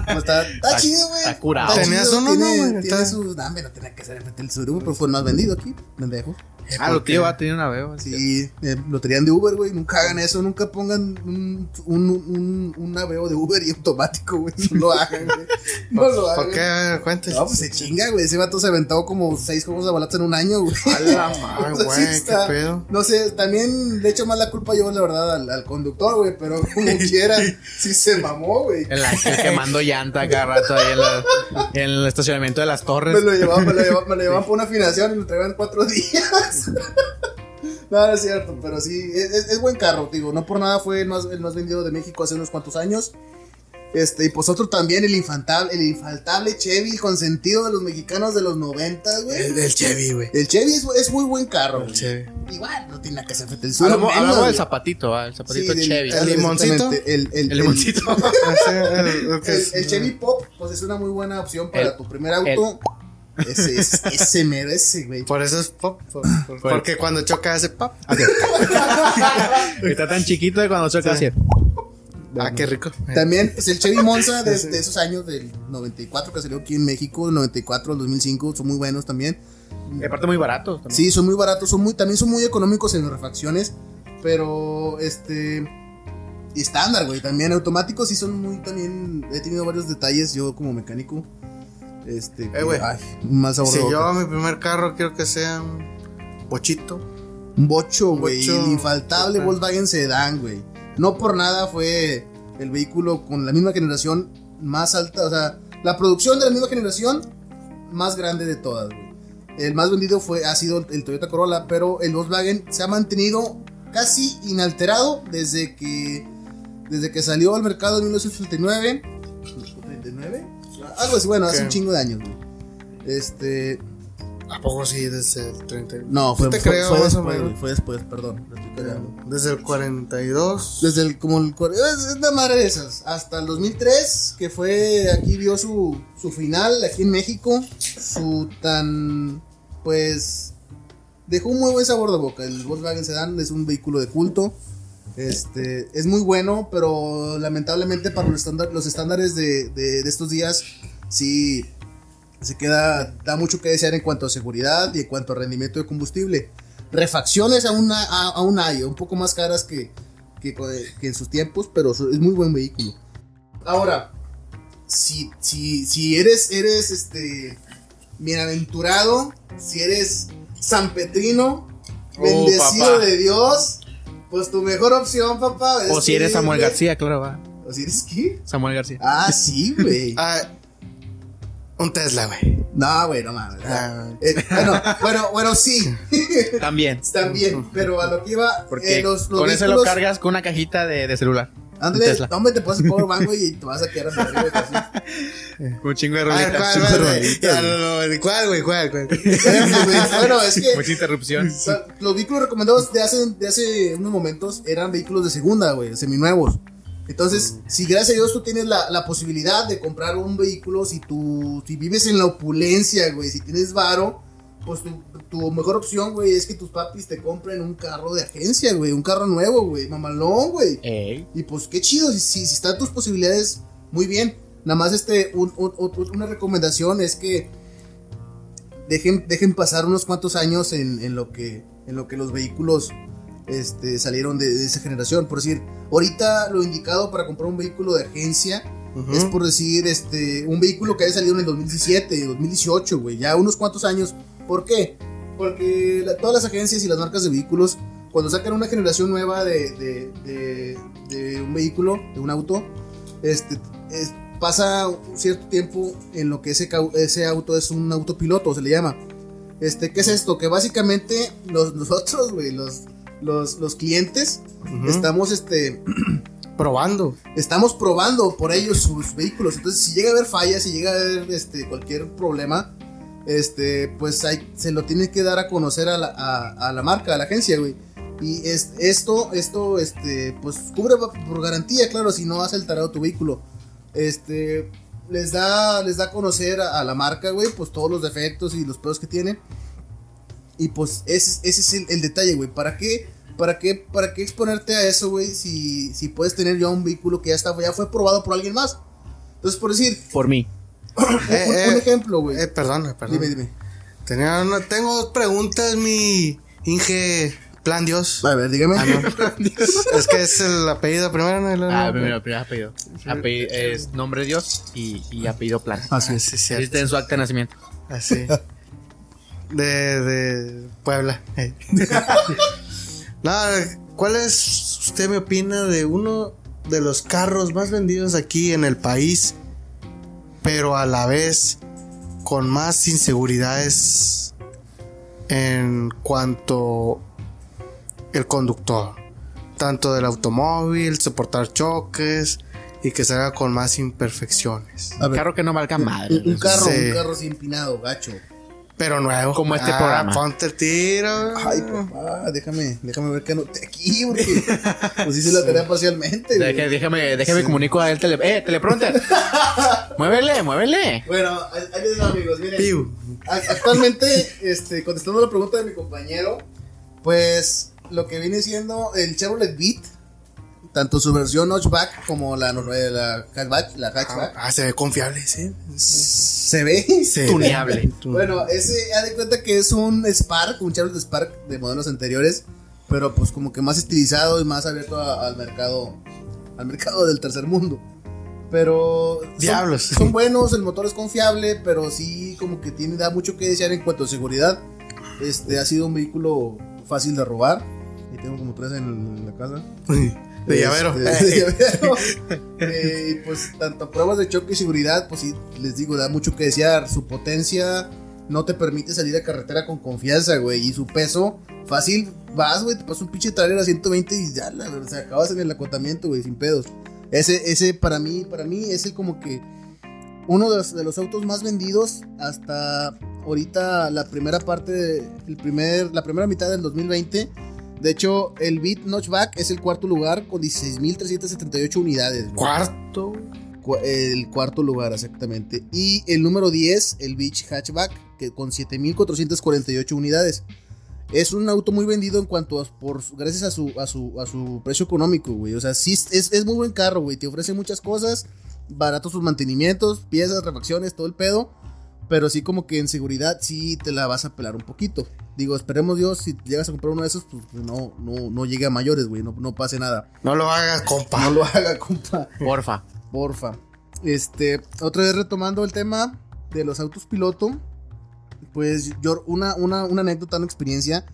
Pues está, está Está- chido, güey. está curado. ¿Tenías uno, tiene, no, güey? Tiene Está- sus. Dame, no tenía que ser enfrente del sur, pero fue el más vendido aquí, pendejo. Ah, lo tío va a tener una veo. Sí, eh, lo tenían de Uber, güey. Nunca hagan eso, nunca pongan un, un, un, un aveo de Uber y automático, güey. No lo hagan, güey. No lo hagan. ¿Por qué? Cuéntese. No, pues se chinga, güey. Ese vato se aventó como seis juegos de balatas en un año, güey. A la madre, O sea, sí güey, qué pedo. No sé, también le echo más la culpa yo, la verdad, al, al conductor, güey. Pero como quiera, sí se mamó, güey. El ángel quemando llanta cada rato ahí en, la- en el estacionamiento de las torres. Me lo llevaban, me lo llevaban, me lo llevaban por una afinación y lo traían cuatro días. No, no es cierto, pero sí, es, es- buen carro, digo, no por nada fue el más, el más vendido de México hace unos cuantos años. Este, y pues otro también, el infantable, el infaltable Chevy, el consentido de los mexicanos de los 90, güey. El del Chevy, güey. El Chevy es, es muy buen carro. El. Chevy. Igual, no tiene nada que hacer frente al sur. Hablamos, hablamos del zapatito, ¿va? El zapatito Sí, Chevy. ¿El limoncito? El, el, El limoncito. El- El, es- el Chevy Pop, pues es una muy buena opción para El- tu primer auto. Ese, es- ese merece, güey. Por eso es pop. por- por- porque cuando choca hace pop. Está tan chiquito de cuando choca así. Ah, qué rico. También, pues el Chevy Monza de, de esos años del 94 que salió aquí en México, del 94 al 2005, son muy buenos también. Y aparte muy baratos. también. Sí, son muy baratos, son muy, también son muy económicos en refacciones, pero este estándar, güey, también automáticos sí son muy también he tenido varios detalles yo como mecánico. Este, Eh, güey. más sabor Si de boca. yo mi primer carro quiero que sea un bochito. un bocho, güey, el infaltable Ajá. Volkswagen Sedan, güey. No por nada fue el vehículo con la misma generación más alta, o sea, la producción de la misma generación más grande de todas, güey. El más vendido fue, ha sido el Toyota Corolla, pero el Volkswagen se ha mantenido casi inalterado desde que, desde que salió al mercado en 1939. ¿39? Algo así, bueno, hace un chingo de años, güey. Este. ¿A poco sí? Desde el 30. No, fue, te fue- creo, fue más o después, menos. fue después, perdón. Desde el 42. Desde el, como el, es la madre de esas. Hasta el 2003, que fue, aquí vio su, su final, aquí en México. Su tan, pues, dejó un muy buen sabor de boca. El Volkswagen Sedan es un vehículo de culto. Este, es muy bueno, pero lamentablemente para los, estándar- los estándares de, de- de estos días, sí, se queda, da mucho que desear en cuanto a seguridad y en cuanto a rendimiento de combustible. Refacciones aún, a- aún hay, un poco más caras que, que, que en sus tiempos, pero es muy buen vehículo. Ahora, si, si, si eres, eres este, bienaventurado, si eres sanpetrino, Oh, bendecido papá. de Dios, pues tu mejor opción, papá. es O si eres Samuel García, claro, va. ¿O si eres qué? Samuel García. Ah, sí, güey. Ah, un Tesla, güey. No, güey, no mames. Ah. Eh, bueno, bueno, bueno, sí. También. También, pero a lo que iba. Porque eh, los, los con eso lo cargas con una cajita de, de celular. Ándale, hombre, te pones el powerbank, güey, y te vas a quedar arriba de casa. Con un chingo de A rolitas. ¿cuál, güey? güey. ¿Cuál, güey? ¿Cuál, cuál? bueno, es que Mucha interrupción. o sea, los vehículos recomendados de hace, de hace unos momentos eran vehículos de segunda, güey, seminuevos. Entonces, si gracias a Dios tú tienes la, la posibilidad de comprar un vehículo, si tú si vives en la opulencia, güey, si tienes varo, pues tu, tu mejor opción, güey, es que tus papis te compren un carro de agencia, güey, un carro nuevo, güey, mamalón, güey. Ey. Y pues qué chido, si, si, si están tus posibilidades, muy bien. Nada más este, un- un- un- una recomendación es que dejen, dejen pasar unos cuantos años en, en lo, que, en lo que los vehículos este, salieron de, de esa generación. Por decir, ahorita lo indicado para comprar un vehículo de agencia es por decir, este, un vehículo que haya salido en el 2017, 2018, güey, ya unos cuantos años. ¿Por qué? Porque la- todas las agencias y las marcas de vehículos, cuando sacan una generación nueva de, de, de- de un vehículo, de un auto, este, es- pasa un cierto tiempo en lo que ese, ese auto es un autopiloto, se le llama. Este, ¿Qué es esto? Que básicamente los, nosotros, güey, los, los, los clientes, Ujú. estamos, este, Probando. estamos probando por ellos sus vehículos. Entonces, si llega a haber fallas, si llega a haber este, cualquier problema, este, pues se lo tiene que dar a conocer a la, a, la marca, a la agencia, güey. Y es, esto, esto, este, pues cubre por garantía, claro, si no has alterado tu vehículo. Este, les da, les da a conocer a, a la marca, güey, pues todos los defectos y los pedos que tiene. Y pues ese, ese es el, el detalle, güey. ¿Para qué? ¿Para qué, ¿Para qué exponerte a eso, güey? Si, si puedes tener ya un vehículo que ya, está, ya fue probado por alguien más. Entonces, por decir, Por mí. Eh, un, eh, un ejemplo, güey. Eh, perdón, perdón. dime, dime. Tenía una- tengo dos preguntas, mi Inge Plan Dios. A ver, dígame. Ah, no. es que es el apellido primero, ¿no? El- Ah, primero, primero apellido. Apellido- Es nombre de Dios y, y apellido plan. Así Ah, es. sí, cierto. Está en su acta de nacimiento. Así. De, de Puebla. Eh. no, ¿cuál es, usted me opina de uno de los carros más vendidos aquí en el país, pero a la vez con más inseguridades en cuanto el conductor? Tanto del automóvil, soportar choques y que salga con más imperfecciones. A ver, Carro que no valga madre. un, un carro, Sí. un carro así empinado, gacho. Pero nuevo. Como este Ah, programa. Ponte el tiro. Ay, papá, déjame, déjame ver que anoté aquí, porque pues hice la tarea parcialmente. Deje- déjame, déjame comunico a él. Tele, eh, teleprompter. muévele, muévele. Bueno, ahí les amigos, miren. Piu. Actualmente, este, contestando la pregunta de mi compañero, pues lo que viene siendo el Chevrolet Beat, tanto su versión notchback como la, la hatchback, la hatchback. Ah, se ve confiable, sí. Se ve. Sí. Tuneable. Bueno, ese, haz de cuenta que es un Spark, un Chevrolet Spark de modelos anteriores, pero pues como que más estilizado y más abierto a- al mercado, al mercado del tercer mundo. Pero son- Diablos. Son, buenos, el motor es confiable, pero sí como que tiene da mucho que desear en cuanto a seguridad. Este ha sido un vehículo fácil de robar. Y tengo como tres en la casa. De llavero. Este, de llavero. Eh, y pues tanto pruebas de choque y seguridad, pues sí, les digo, da mucho que desear. Su potencia no te permite salir a carretera con confianza, güey. Y su peso, fácil, vas, güey, te pasas un pinche trailer a 120 y ya, la, o sea, acabas en el acotamiento, güey, sin pedos. Ese, ese para mí, para mí es el como que uno de los, de los autos más vendidos hasta ahorita la primera parte, de- el primer, la primera mitad del 2020. De hecho, el Beat Notchback es el cuarto lugar con 16.378 unidades. Cuarto. Cu- El cuarto lugar, exactamente. Y el número 10, el Beach Hatchback, que con 7.448 unidades. Es un auto muy vendido en cuanto a, por, gracias a su, a su, a su precio económico, güey. O sea, sí, es, es muy buen carro, güey. Te ofrece muchas cosas, baratos sus mantenimientos, piezas, refacciones, todo el pedo. Pero sí como que en seguridad sí te la vas a pelar un poquito. Digo, esperemos Dios, si llegas a comprar uno de esos, pues que no, no, no llegue a mayores, güey. No, no pase nada. No lo hagas, compa. No lo haga, compa. Porfa. Porfa. Este, otra vez retomando el tema de los autos piloto. Pues yo, una, una, una anécdota, una experiencia.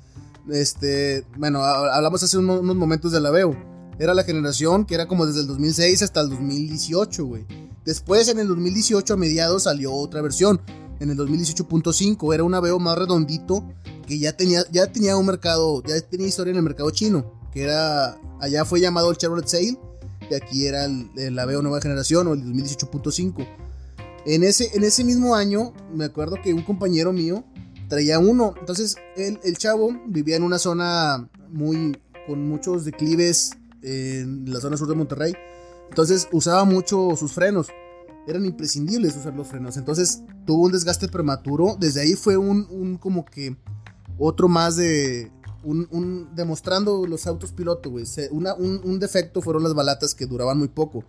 Este, bueno, ha- hablamos hace unos, unos momentos de la Veo. Era la generación que era como desde el 2006 hasta el 2018, güey. Después, en el 2018, a mediados, salió otra versión. En el 2018.5 era una Veo más redondito que ya tenía, ya tenía un mercado, ya tenía historia en el mercado chino. Que era, allá fue llamado el Chevrolet Sail que aquí era el, el Aveo nueva generación o el 2018.5. En ese, en ese mismo año, me acuerdo que un compañero mío traía uno. Entonces, él, el chavo vivía en una zona muy con muchos declives en la zona sur de Monterrey. Entonces, usaba mucho sus frenos. Eran imprescindibles usar los frenos. Entonces, tuvo un desgaste prematuro. Desde ahí fue un, un como que otro más de un, un- demostrando los autos piloto, güey. Un, un defecto fueron las balatas que duraban muy poco,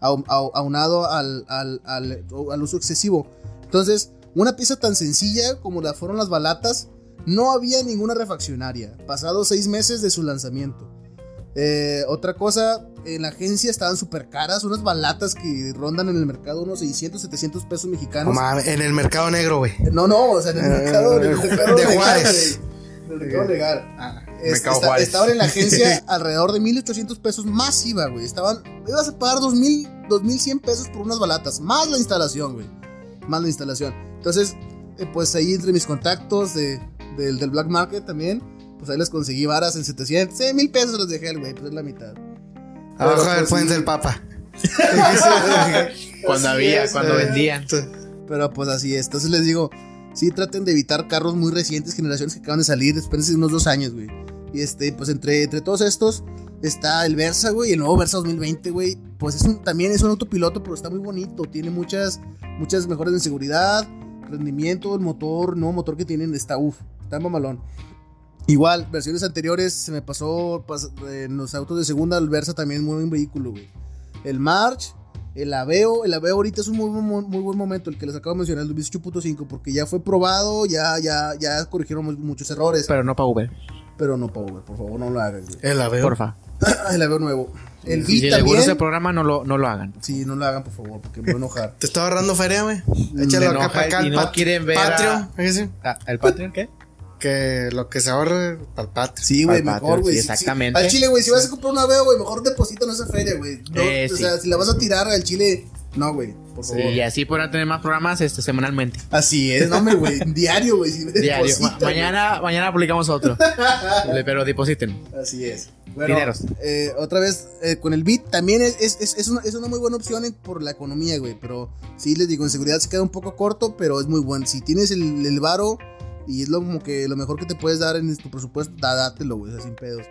au- au- aunado al, al, al- al uso excesivo. Entonces, una pieza tan sencilla como la fueron las balatas, no había ninguna refaccionaria, pasados seis meses de su lanzamiento. Eh, otra cosa, en la agencia estaban súper caras, unas balatas que rondan en el mercado unos 600, 700 pesos No mexicanos. mames, en el mercado negro, güey. No, no, o sea, en el mercado, en el mercado De legal, Juárez. En el mercado legal. Es- Mercado Juárez. estaban en la agencia alrededor de 1800 pesos más IVA, güey. Estaban, ibas a pagar 2000, 2100 pesos por unas balatas, más la instalación, güey. Más la instalación. Entonces, eh, pues ahí entre mis contactos de, del, del Black Market también, pues ahí les conseguí varas en 700, eh, mil pesos los dejé, güey, pues es la mitad. Abajo Pero, del pues, puente del Papa. Cuando había, es, cuando güey. vendían. Pero pues así es. Entonces les digo, sí traten de evitar carros muy recientes, generaciones que acaban de salir, después de unos dos años, güey. Y este, pues entre, entre todos estos está el Versa, güey, el nuevo Versa 2020, güey. Pues es un, también es un autopiloto, pero está muy bonito. Tiene muchas, muchas mejoras en seguridad, rendimiento, el motor, nuevo motor que tienen está uff, está mamalón. Igual, versiones anteriores se me pasó pas- en los autos de segunda, el Versa también muy buen vehículo, güey. El March, el Aveo, el Aveo ahorita es un muy, buen mo- muy buen momento, el que les acabo de mencionar, el 18.5, porque ya fue probado, ya, ya, ya corrigieron mu- muchos errores, Pero no para Uber. pero no para Uber, por favor, no lo hagan, güey. El aveo. Porfa. el Aveo nuevo. El Si les gusta también. ese programa, no lo, no lo hagan. Sí, no lo hagan, por favor, porque me voy a enojar. Te está ahorrando feria, güey. Échalo acá para acá. y no quieren ver a- Patreon. Ah, ¿El Patreon qué? Que lo que se ahorre el Patreon. Sí, güey, Al mejor, güey. sí, Sí, sí. exactamente. Al chile, güey, si vas a comprar un Aveo, güey, mejor deposita en esa feria, güey. No, Eh, o sí. sea, si la vas a tirar al chile, no, güey, por favor. Y así podrán tener más programas este, semanalmente. Así es, no, hombre, güey, diario, güey. si Diario. deposita, Ma- güey. mañana, mañana publicamos otro. Pero depositen. Así es. Bueno, Dineros. eh, otra vez, eh, con el Beat también es, es, es, es una, es una muy buena opción en- por la economía, güey. Pero sí, les digo, en seguridad se queda un poco corto, pero es muy bueno. Si tienes el, el varo y es lo, como que lo mejor que te puedes dar en tu presupuesto, dátelo, güey, o sea, sin pedos.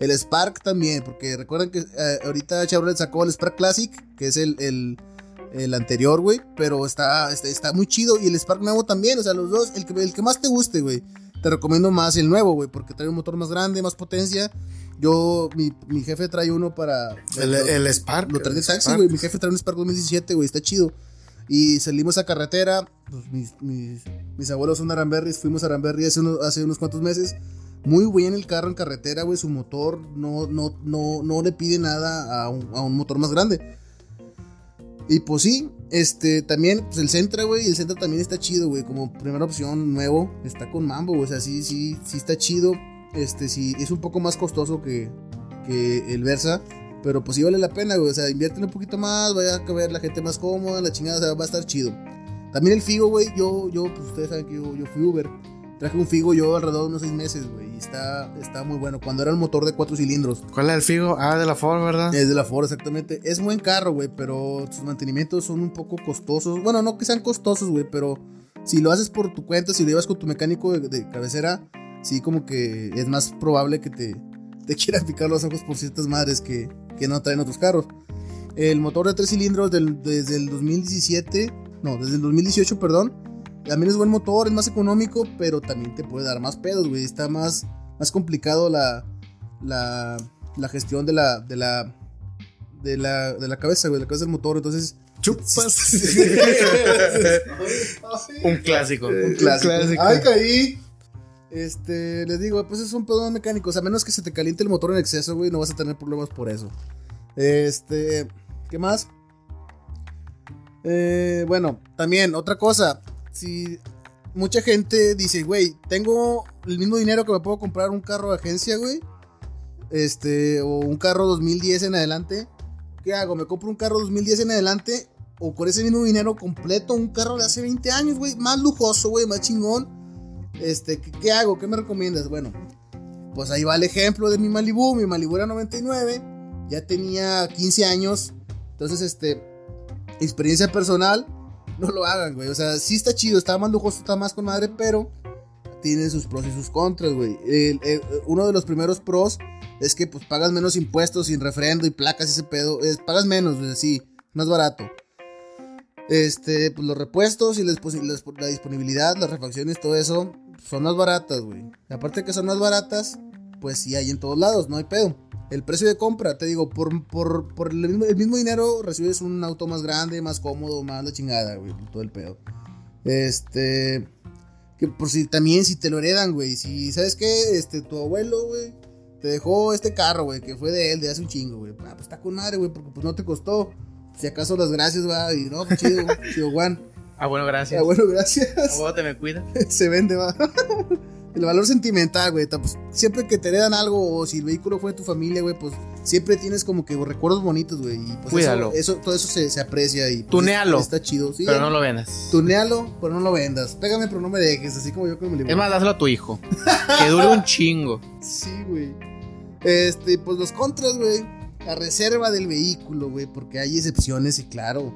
El Spark también, porque recuerden que eh, ahorita Chevrolet sacó el Spark Classic, que es el, el, el anterior, güey, pero está, está, está muy chido. Y el Spark nuevo también, o sea, los dos, el que, el que más te guste, güey. Te recomiendo más el nuevo, güey, porque trae un motor más grande, más potencia. Yo, mi, mi jefe trae uno para. El, el Spark. Lo trae de el taxi, güey. Mi jefe trae un Spark 2017, güey. Está chido. Y salimos a carretera. Pues mis, mis, abuelos son aramberris. Fuimos a Aramberri hace, unos- hace unos cuantos meses. Muy bien el carro en carretera, güey. Su motor no, no, no, no le pide nada a un, a un motor más grande. Y pues sí, este, también, pues el Centra, güey. El Centra también está chido, güey. Como primera opción, nuevo. Está con mambo, güey. O sea, sí, sí, sí está chido. Este, sí, es un poco más costoso que, que el Versa. Pero pues sí vale la pena, güey. O sea, invierten un poquito más, vaya a caber la gente más cómoda, la chingada, o sea, va a estar chido. También el Figo, güey, yo, yo, pues ustedes saben que yo, yo fui Uber. Traje un Figo yo alrededor de unos seis meses, güey. Y está, está muy bueno. Cuando era el motor de cuatro cilindros. ¿Cuál es el Figo? Ah, de la Ford, ¿verdad? Es de la Ford, exactamente. Es buen carro, güey, pero sus mantenimientos son un poco costosos. Bueno, no que sean costosos, güey, pero si lo haces por tu cuenta, si lo llevas con tu mecánico de, de cabecera, sí como que es más probable que te, te quiera picar los ojos por ciertas madres que, que no traen otros carros. El motor de tres cilindros del- desde el 2017, no, desde el 2018, perdón. También es buen motor, es más económico, pero también te puede dar más pedos, güey. Está más, más complicado la, la, la gestión de la, de la, de la, de la cabeza, güey, la cabeza del motor. Entonces, Chupas. Un clásico. un clásico. clásico. Ay, caí. Este, les digo, pues es un pedo mecánico. A menos que se te caliente el motor en exceso, güey, no vas a tener problemas por eso. Este, ¿qué más? Eh, bueno, también, otra cosa. Si mucha gente dice, güey, tengo el mismo dinero que me puedo comprar un carro de agencia, güey. Este, o un carro 2010 en adelante. ¿Qué hago? ¿Me compro un carro 2010 en adelante? O con ese mismo dinero completo un carro de hace 20 años, güey. Más lujoso, güey, más chingón. Este, ¿qué, hago? ¿Qué me recomiendas? Bueno, pues ahí va el ejemplo de mi Malibu. Mi Malibu era 99. Ya tenía 15 años. Entonces, este, experiencia personal, no lo hagan, güey. O sea, sí está chido, está más lujoso, está más con madre, pero tiene sus pros y sus contras, güey. Uno de los primeros pros es que pues pagas menos impuestos sin refrendo y placas y ese pedo. Es, pagas menos, sí, más barato. Este, pues los repuestos y la disponibilidad, las refacciones, todo eso, son más baratas, güey. Aparte de que son más baratas, pues sí hay en todos lados, no hay pedo. El precio de compra, te digo, por, por, por el, mismo, dinero recibes un auto más grande, más cómodo, más la chingada, güey, todo el pedo. Este, que por si también si te lo heredan, güey, si sabes que este tu abuelo, güey, te dejó este carro, güey, que fue de él de hace un chingo, güey. Ah, pues está con madre, güey, porque pues no te costó. Si acaso las gracias, va, y no, chido, chido, Juan. Ah, bueno, gracias. Ah, bueno, gracias. ¿Cómo te me cuida? Se vende, va. El valor sentimental, güey. pues, siempre que te heredan algo, o si el vehículo fue de tu familia, güey, pues siempre tienes como que recuerdos bonitos, güey. Y pues Cuídalo. Eso, eso- todo eso se, se aprecia y. pues, Tunealo. Está chido, sí. Pero no lo vendas. Tunealo, pero no lo vendas. Pégame, pero no me dejes, así como yo con mi Es más, dáselo a tu hijo. Que dure un chingo. Sí, güey. Este, pues los contras, güey. La reserva del vehículo, güey, porque hay excepciones y claro,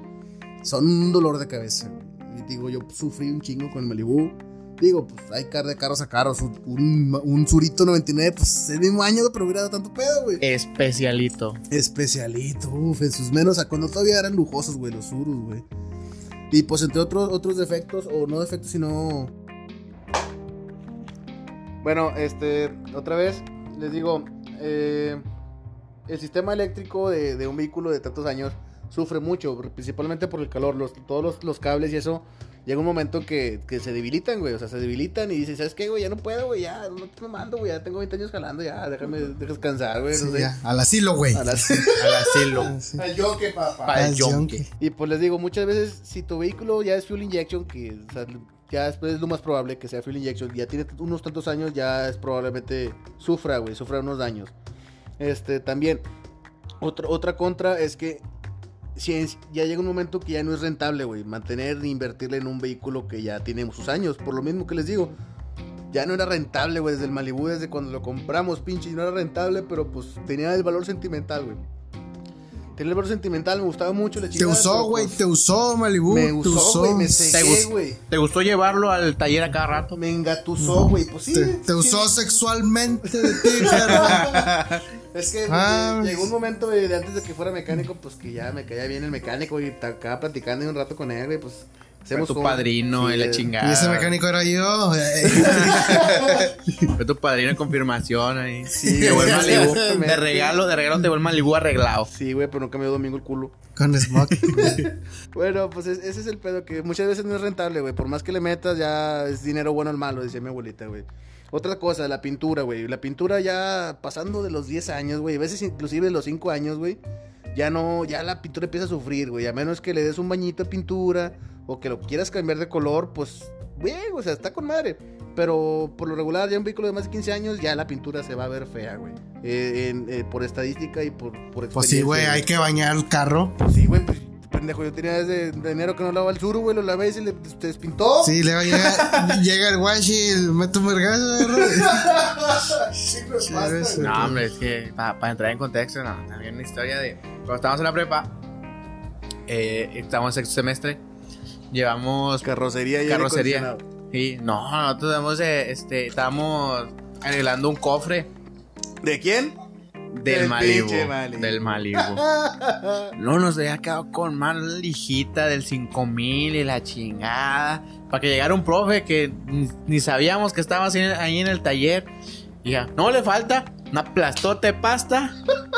son un dolor de cabeza. güey. Y digo, yo sufrí un chingo con el Malibu. Digo, pues hay car de carros a carros. Un, un, Surito 99, pues es el mismo año, pero hubiera dado tanto pedo, güey. Especialito. Especialito, uff, en sus menos, a cuando todavía eran lujosos, güey, los Surus, güey. Y pues entre otros, otros defectos, o no defectos, sino... Bueno, este, otra vez, les digo, eh, el sistema eléctrico de, de un vehículo de tantos años sufre mucho, principalmente por el calor, los, todos los, los cables y eso, llega un momento que, que se debilitan, güey, o sea, se debilitan y dices, ¿sabes qué, güey? Ya no puedo, güey, ya, no te mando, güey, ya tengo 20 años jalando, ya, déjame, déjame descansar, güey, Sí, no sé. ya, al asilo, güey. A las- Al asilo. Sí. Al yoke, papá. Al yonke. yonke. Y pues les digo, muchas veces si tu vehículo ya es fuel injection, que o sea, ya después es lo más probable que sea fuel injection, ya tiene unos tantos años, ya es probablemente sufra, güey, sufra unos daños. Este, también, otra, otra contra es que si ya llega un momento que ya no es rentable, güey, mantener ni invertirle en un vehículo que ya tiene sus años, por lo mismo que les digo. Ya no era rentable, güey, desde el Malibu, desde cuando lo compramos, pinche, y no era rentable, pero pues tenía el valor sentimental, güey. Tenía el valor sentimental, me gustaba mucho la Te chingada, usó, güey, pues, te usó, Malibu. me te usó, güey, me Te cegué, gustó. güey. ¿Te gustó llevarlo al taller a cada rato? Me engatusó, güey. Pues sí. Te, te sí. usó sexualmente de ti. Es que Ah, llegó un momento güey, de antes de que fuera mecánico, pues que ya me caía bien el mecánico y te acaba platicando un rato con él, güey, pues Hacemos tu un- padrino sí, y la chingada. Y ese mecánico era yo. Fue tu padrino de confirmación ahí. Sí, Te vuelve Malibu. De regalo, de regalo te vuelve Malibu arreglado. Sí, güey, pero nunca me dio domingo el culo. Con Smoke. Bueno, pues es- ese es el pedo que muchas veces no es rentable, güey. Por más que le metas, ya es dinero bueno o malo, decía mi abuelita, güey. Otra cosa, la pintura, güey. La pintura ya pasando de los 10 años, güey. A veces inclusive de los 5 años, güey. Ya no, ya la pintura empieza a sufrir, güey. A menos que le des un bañito de pintura o que lo quieras cambiar de color, pues, güey, o sea, está con madre. Pero por lo regular, ya un vehículo de más de 15 años, ya la pintura se va a ver fea, güey. Eh, en- eh, por estadística y por, por Pues sí, güey, hay que bañar el carro. Sí, güey, pues pendejo, yo tenía desde de enero que no lavaba el sur, güey, lo lavé y se le te despintó. Sí, luego llega, llega el guachi y le mete un vergazo. No, hombre, es que para entrar en contexto, no, también una historia de. Cuando estábamos en la prepa, eh, estábamos en sexto semestre, llevamos Carrocería y carrocería. Y no, nosotros damos, eh, este, estábamos arreglando un cofre ¿De quién? del Del Malibu. Del Malibu. No, nos había quedado con mal lijita del 5000 y la chingada. Para que llegara un profe que ni, sabíamos que estaba ahí en el taller. Y ya, no le falta una plastote de pasta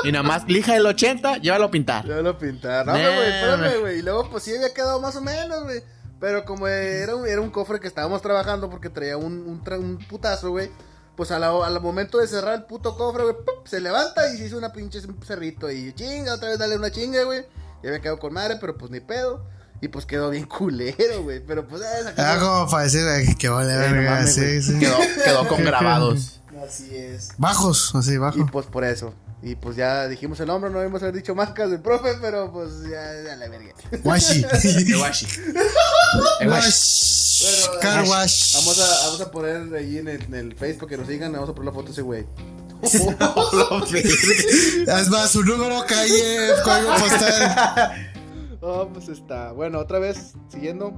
y nada más lija del 80, llévalo a pintar. Ya lo pintaron. No, güey, espérame, güey. Y luego, pues sí había quedado más o menos, güey. Pero como era un, era un cofre que estábamos trabajando porque traía un, un, tra- un putazo, güey. Pues a la- al momento de cerrar el puto cofre, güey, se levanta y se hizo una pinche cerrito. Y chinga, otra vez dale una chinga, güey. Ya había quedado con madre, pero pues ni pedo. Y pues quedó bien culero, güey. Pero pues, eh, esa Era cosa- como para decir ay, que vale Eh, no verga. mames, Sí, güey. sí. Quedó, quedó con grabados. Así es. Bajos, así, bajo. Y pues por eso. Y pues ya dijimos el nombre, no debemos haber dicho marcas del profe, pero pues ya, ya la verga. Washi. Washi. Washi. Wash. Car. Vamos a, vamos a poner ahí en el, en el Facebook que nos sigan, vamos a poner la foto de ese güey. Es más, su número, calle, código postal. Oh, pues está. Bueno, otra vez, siguiendo.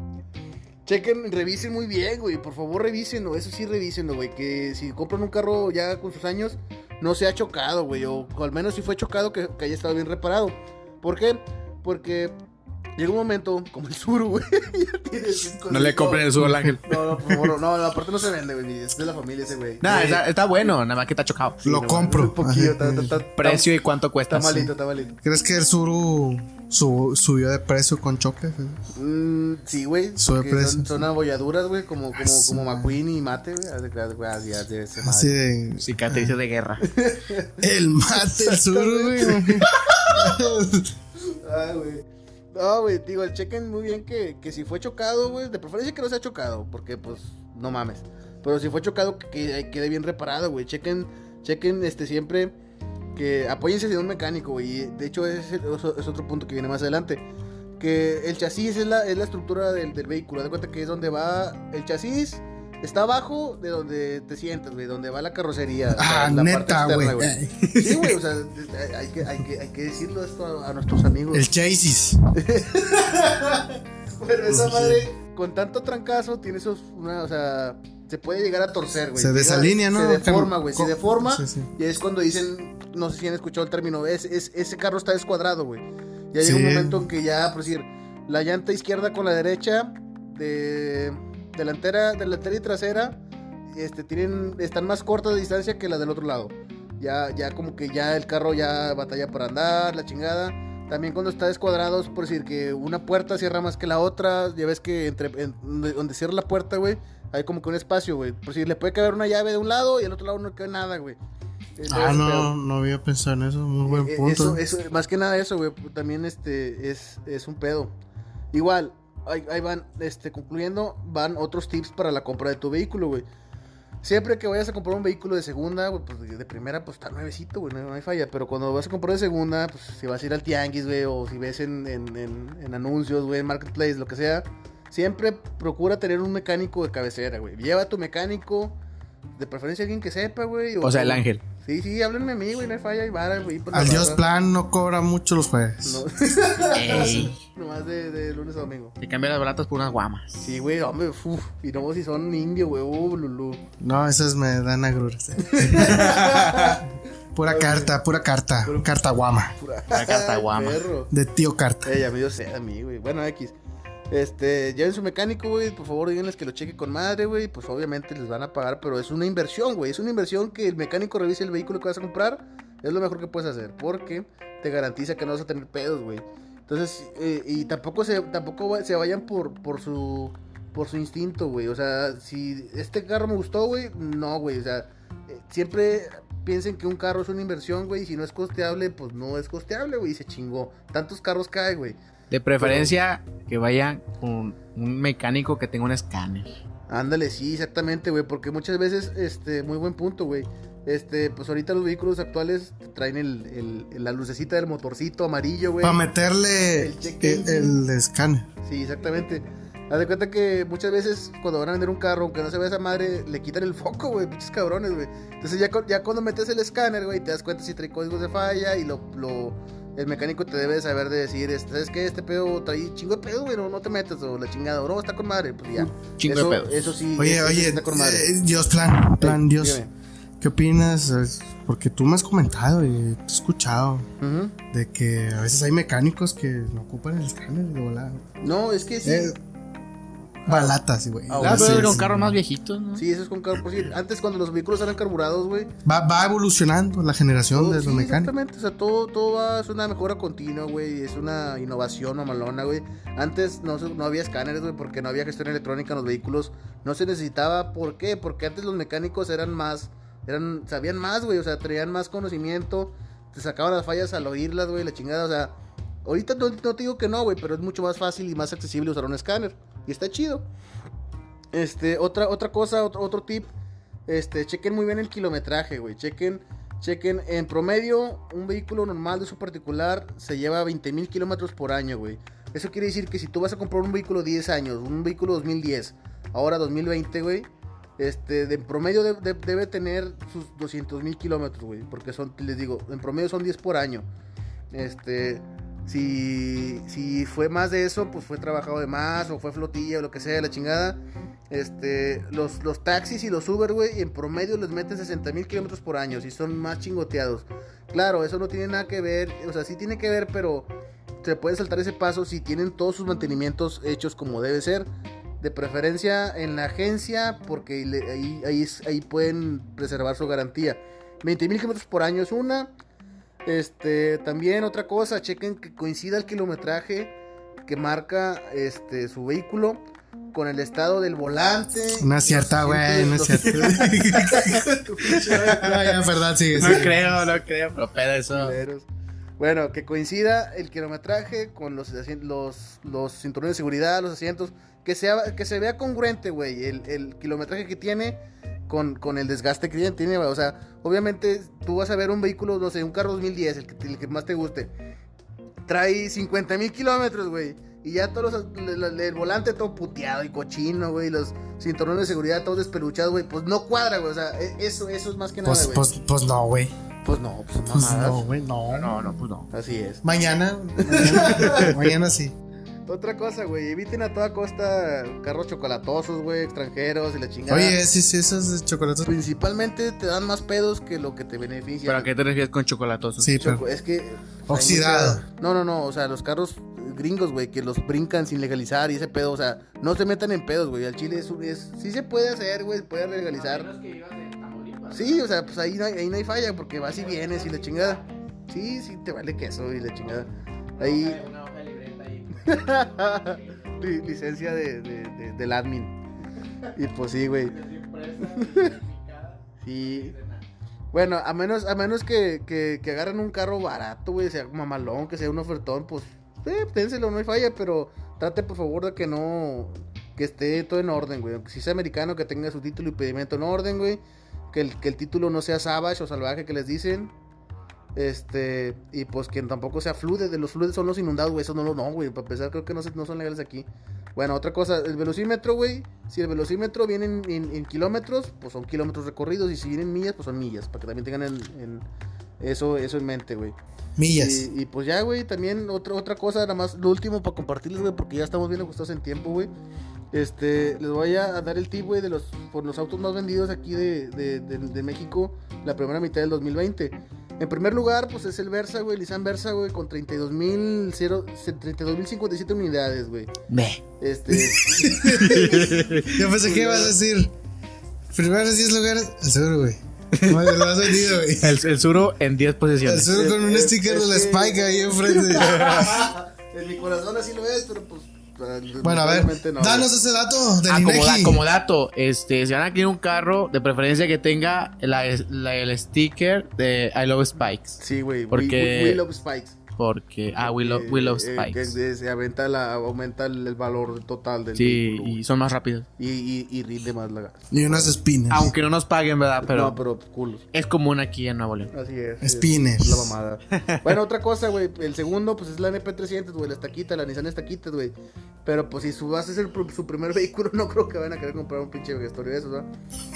Chequen, revisen muy bien, güey. Por favor, revísenlo. Eso sí, revísenlo, güey. Que si compran un carro ya con sus años, no se ha chocado, güey. O, al menos si fue chocado, que, que haya estado bien reparado. ¿Por qué? Porque llega un momento, como el sur, güey. ya tiene cinco, No le compren el suelo al ángel. No, no, por favor, no, no, aparte no se vende, güey. Es de la familia ese, güey. Nada, Eh, está, está bueno, nada más que está chocado. Lo no, compro. Un poquillo, está, está- está- Precio y cuánto cuesta. Está malito, está malito. ¿Crees que el Suru su- subió de precio con choque? Mm, sí, güey. Sube precio. Son, son abolladuras, güey, como, como, Ah, como. McQueen y Mate, güey. Así, así, así, de. Cicatrices de guerra. El mate, el Suru, güey. Ah, güey. No, güey, digo, chequen muy bien que, que si fue chocado, güey, de preferencia que no sea chocado, porque pues no mames. Pero si fue chocado, que, que quede bien reparado, güey. Chequen, chequen este siempre que apóyense de un mecánico, güey. De hecho, es, es otro punto que viene más adelante. Que el chasis es la, es la estructura del, del vehículo. De cuenta que es donde va el chasis. Está abajo de donde te sientas, güey, donde va la carrocería. Ah, la- neta, güey. Sí, güey, o sea, hay que, hay que, hay que decirlo esto a, a nuestros amigos. El chasis. Esa madre, con tanto trancazo, tiene esos, una, o sea, se puede llegar a torcer, güey. Se Llega- desalinea, ¿no? Se deforma, güey, se deforma. Sí, sí. Y es cuando dicen, no sé si han escuchado el término, es, es- ese carro está descuadrado, güey. Ya llega un momento en que ya, por decir, la llanta izquierda con la derecha, de delantera, delantera y trasera, este, tienen, están más cortas de distancia que la del otro lado. Ya, ya como que ya el carro ya batalla para andar, la chingada. También cuando está descuadrado, es por decir que una puerta cierra más que la otra. Ya ves que entre en- donde, cierra la puerta, güey, hay como que un espacio, güey. Por si le puede caber una llave de un lado y al otro lado no cabe nada, güey. Ah, no, no había pensado en eso. Muy buen eh, punto. Eso, eso, más que nada eso, güey. También este es, es un pedo. Igual, ahí, van, este, concluyendo, van otros tips para la compra de tu vehículo, güey. Siempre que vayas a comprar un vehículo de segunda, güey, pues de primera, pues está nuevecito, güey, no, hay falla. Pero cuando vas a comprar de segunda, pues si vas a ir al tianguis, güey, o si ves en, en, en- anuncios, güey, en marketplace, lo que sea, siempre procura tener un mecánico de cabecera, güey. Lleva tu mecánico, de preferencia alguien que sepa, güey. O sea, el ángel. Sí, sí, háblenme a mí, güey, no hay falla, y vara, güey. la Al Dios. Plan no cobra mucho los jueves. No. Ey. Nomás de, de lunes a domingo. Te cambian las baratas por unas guamas. Sí, güey, hombre, uf. Y no si son indio, güey, uh, lulú. No, esas me dan agruras. pura carta, pura carta. Carta guama. Pura La carta guama. Perro. De tío carta. Ya me dio sed a mí, güey. Bueno, X. Este, lleven su mecánico, güey. Por favor, díganles que lo cheque con madre, güey. Pues obviamente les van a pagar, pero es una inversión, güey. Es una inversión que el mecánico revise el vehículo que vas a comprar. Es lo mejor que puedes hacer. Porque te garantiza que no vas a tener pedos, güey. Entonces, eh, y tampoco se, tampoco se vayan por, por su por su instinto, güey. O sea, si este carro me gustó, güey, no, güey. O sea, eh, siempre piensen que un carro es una inversión, güey. Y si no es costeable, pues no es costeable, güey. Y se chingó. Tantos carros cae, güey. De preferencia que vayan con un mecánico que tenga un escáner. Ándale, sí, exactamente, güey, porque muchas veces, este, muy buen punto, güey. Este, pues ahorita los vehículos actuales traen el, el- la lucecita del motorcito amarillo, güey. Para meterle El el, escáner. Sí, exactamente. Haz de cuenta que muchas veces cuando van a vender un carro, aunque no se vea esa madre, le quitan el foco, güey, pinches cabrones, güey. Entonces ya, ya cuando metes el escáner, güey, te das cuenta si trae códigos de falla y lo, lo- el mecánico te debe saber de decir, este, ¿sabes qué? Este pedo trae chingo de pedo, güey, no, no te metas, o la chingada, o no, está con madre, pues ya. Chingo eso, de pedos. Eso sí, Oye, eso oye, está con madre. eh, Dios, plan, plan, Sí, Dios. dígame. ¿Qué opinas? Es- Porque tú me has comentado y te he escuchado de que a veces hay mecánicos que no ocupan el escáner de volada. No, es que sí. Eh, balatas, güey. Ah, Ah, pero es. con carros más viejitos, ¿no? Sí, eso es con carro. Pues sí, antes cuando los vehículos eran carburados, güey. Va, va evolucionando la generación todo- de los sí, mecánicos. exactamente. O sea, todo, todo va, es una mejora continua, güey. Es una innovación mamalona, güey. Antes no, se- no había escáneres, güey, porque no había gestión electrónica en los vehículos. No se necesitaba. ¿Por qué? Porque antes los mecánicos eran más. eran Sabían más, güey. O sea, traían más conocimiento. Te sacaban las fallas al oírlas, güey. La chingada, o sea. Ahorita no, no te digo que no, güey, pero es mucho más fácil y más accesible usar un escáner. Y está chido. Este, otra, otra cosa, otro, otro tip. Este, chequen muy bien el kilometraje, güey. Chequen, chequen. En promedio, un vehículo normal de su particular se lleva 20 mil kilómetros por año, güey. Eso quiere decir que si tú vas a comprar un vehículo 10 años, un vehículo 2010, ahora 2020, güey. Este, de en promedio de- de- debe tener sus 200 mil kilómetros, güey. Porque son, les digo, en promedio son 10 por año. Este, si, si fue más de eso, pues fue trabajado de más, o fue flotilla, o lo que sea, la chingada. Este, los, los taxis y los Uber, güey, en promedio les meten 60 mil kilómetros por año, si son más chingoteados. Claro, eso no tiene nada que ver, o sea, sí tiene que ver, pero se puede saltar ese paso si tienen todos sus mantenimientos hechos como debe ser. De preferencia en la agencia, porque ahí, ahí, ahí pueden preservar su garantía. 20 mil kilómetros por año es una. Este, también otra cosa, chequen que coincida el kilometraje que marca este su vehículo con el estado del volante. No es cierta, güey, no es cierto. no, ya, verdad, sigue. No creo, no creo, pero pedo eso. Bueno, que coincida el kilometraje con los, los, los cinturones de seguridad, los asientos, que, sea, que se vea congruente, güey, el, el kilometraje que tiene con, con el desgaste que tiene, güey. O sea, obviamente tú vas a ver un vehículo, no sé, un carro 2010, el que, el que más te guste. Trae 50 mil kilómetros, güey. Y ya todos los, el, volante todo puteado y cochino, güey. Los cinturones de seguridad todos despeluchados, güey. Pues no cuadra, güey. O sea, e- eso, eso es más que nada, Pues, güey. pues, pues no, güey. Pues no, pues Pues no, güey, no. No, no, pues no. Así es. Mañana, mañana, mañana sí. Otra cosa, güey, eviten a toda costa carros chocolatosos, güey, extranjeros y la chingada. Oye, sí, sí, esos chocolates. Principalmente te dan más pedos que lo que te beneficia. ¿Pero a qué te refieres con chocolatoso? Sí, Choco- pero. Es que... Oxidado. mucha- No, no, no, o sea, los carros gringos, güey, que los brincan sin legalizar y ese pedo, o sea, no se metan en pedos, güey. Al chile es, un- es sí se puede hacer, güey, se puede legalizar. Sí, o sea, pues ahí no, hay, ahí no hay falla porque vas y vienes y la chingada. Sí, sí, te vale queso y la chingada. Ahí... Li- licencia de, de- de- del admin. Y pues sí, güey. Sí. Bueno, a menos, a menos que, que, que agarren un carro barato, güey, sea mamalón, que sea un ofertón, pues, eh, ténselo, no hay falla, pero trate por favor de que no, que esté todo en orden, güey. Aunque si sea americano, que tenga su título y pedimento en orden, güey. Que el, que el título no sea savage o salvaje que les dicen. Este, y pues que tampoco sea flude, de los fludes son los inundados, güey, eso no lo, no, güey, para empezar creo que no, se- no son legales aquí. Bueno, otra cosa, el velocímetro, güey, si el velocímetro viene en, en- en kilómetros, pues son kilómetros recorridos, y si vienen millas, pues son millas, para que también tengan el- eso, eso en mente, güey. Millas. Y, y pues ya, güey, también otra, otra cosa, nada más, lo último para compartirles, güey, porque ya estamos bien ajustados en tiempo, güey. Este, les voy a dar el tip, güey, de los, por los autos más vendidos aquí de, de, de- de México, la primera mitad del 2020. En primer lugar, pues es el Versa, güey, Nissan Versa, güey, con 32.000 cero- 32.057 unidades, güey. Ve. Este, Yo pensé que ibas a decir. Primeros 10 lugares, el seguro, güey. No, lo has vendido, güey. El, el suro en 10 El posiciones. seguro con un sticker de la Spike ahí enfrente. en mi corazón así lo es, pero pues. Bueno, a ver, no, danos ese dato del Ah, como, da- INEGI. como dato, este, si van a querer un carro, de preferencia que tenga la, la- el sticker de I Love Spikes. Sí, güey. Porque- We, we love Spikes. Porque, ah, we love, we love Eh, Spikes. que se- aumenta, la, aumenta el, el valor total del sí, vehículo, y son más rápidos. y, y, y rinde más la gas. Y unas spinners. Aunque no nos paguen, ¿verdad? Pero, no, pero culos. es común aquí en Nuevo León. Así es. Spinners. Es la mamada. bueno, otra cosa, güey. El segundo, pues es la NP300, güey. La estaquita, la Nissan estaquita, güey. Pero pues si su base es el, su primer vehículo, no creo que vayan a querer comprar un pinche vejestorio de esos, ¿verdad?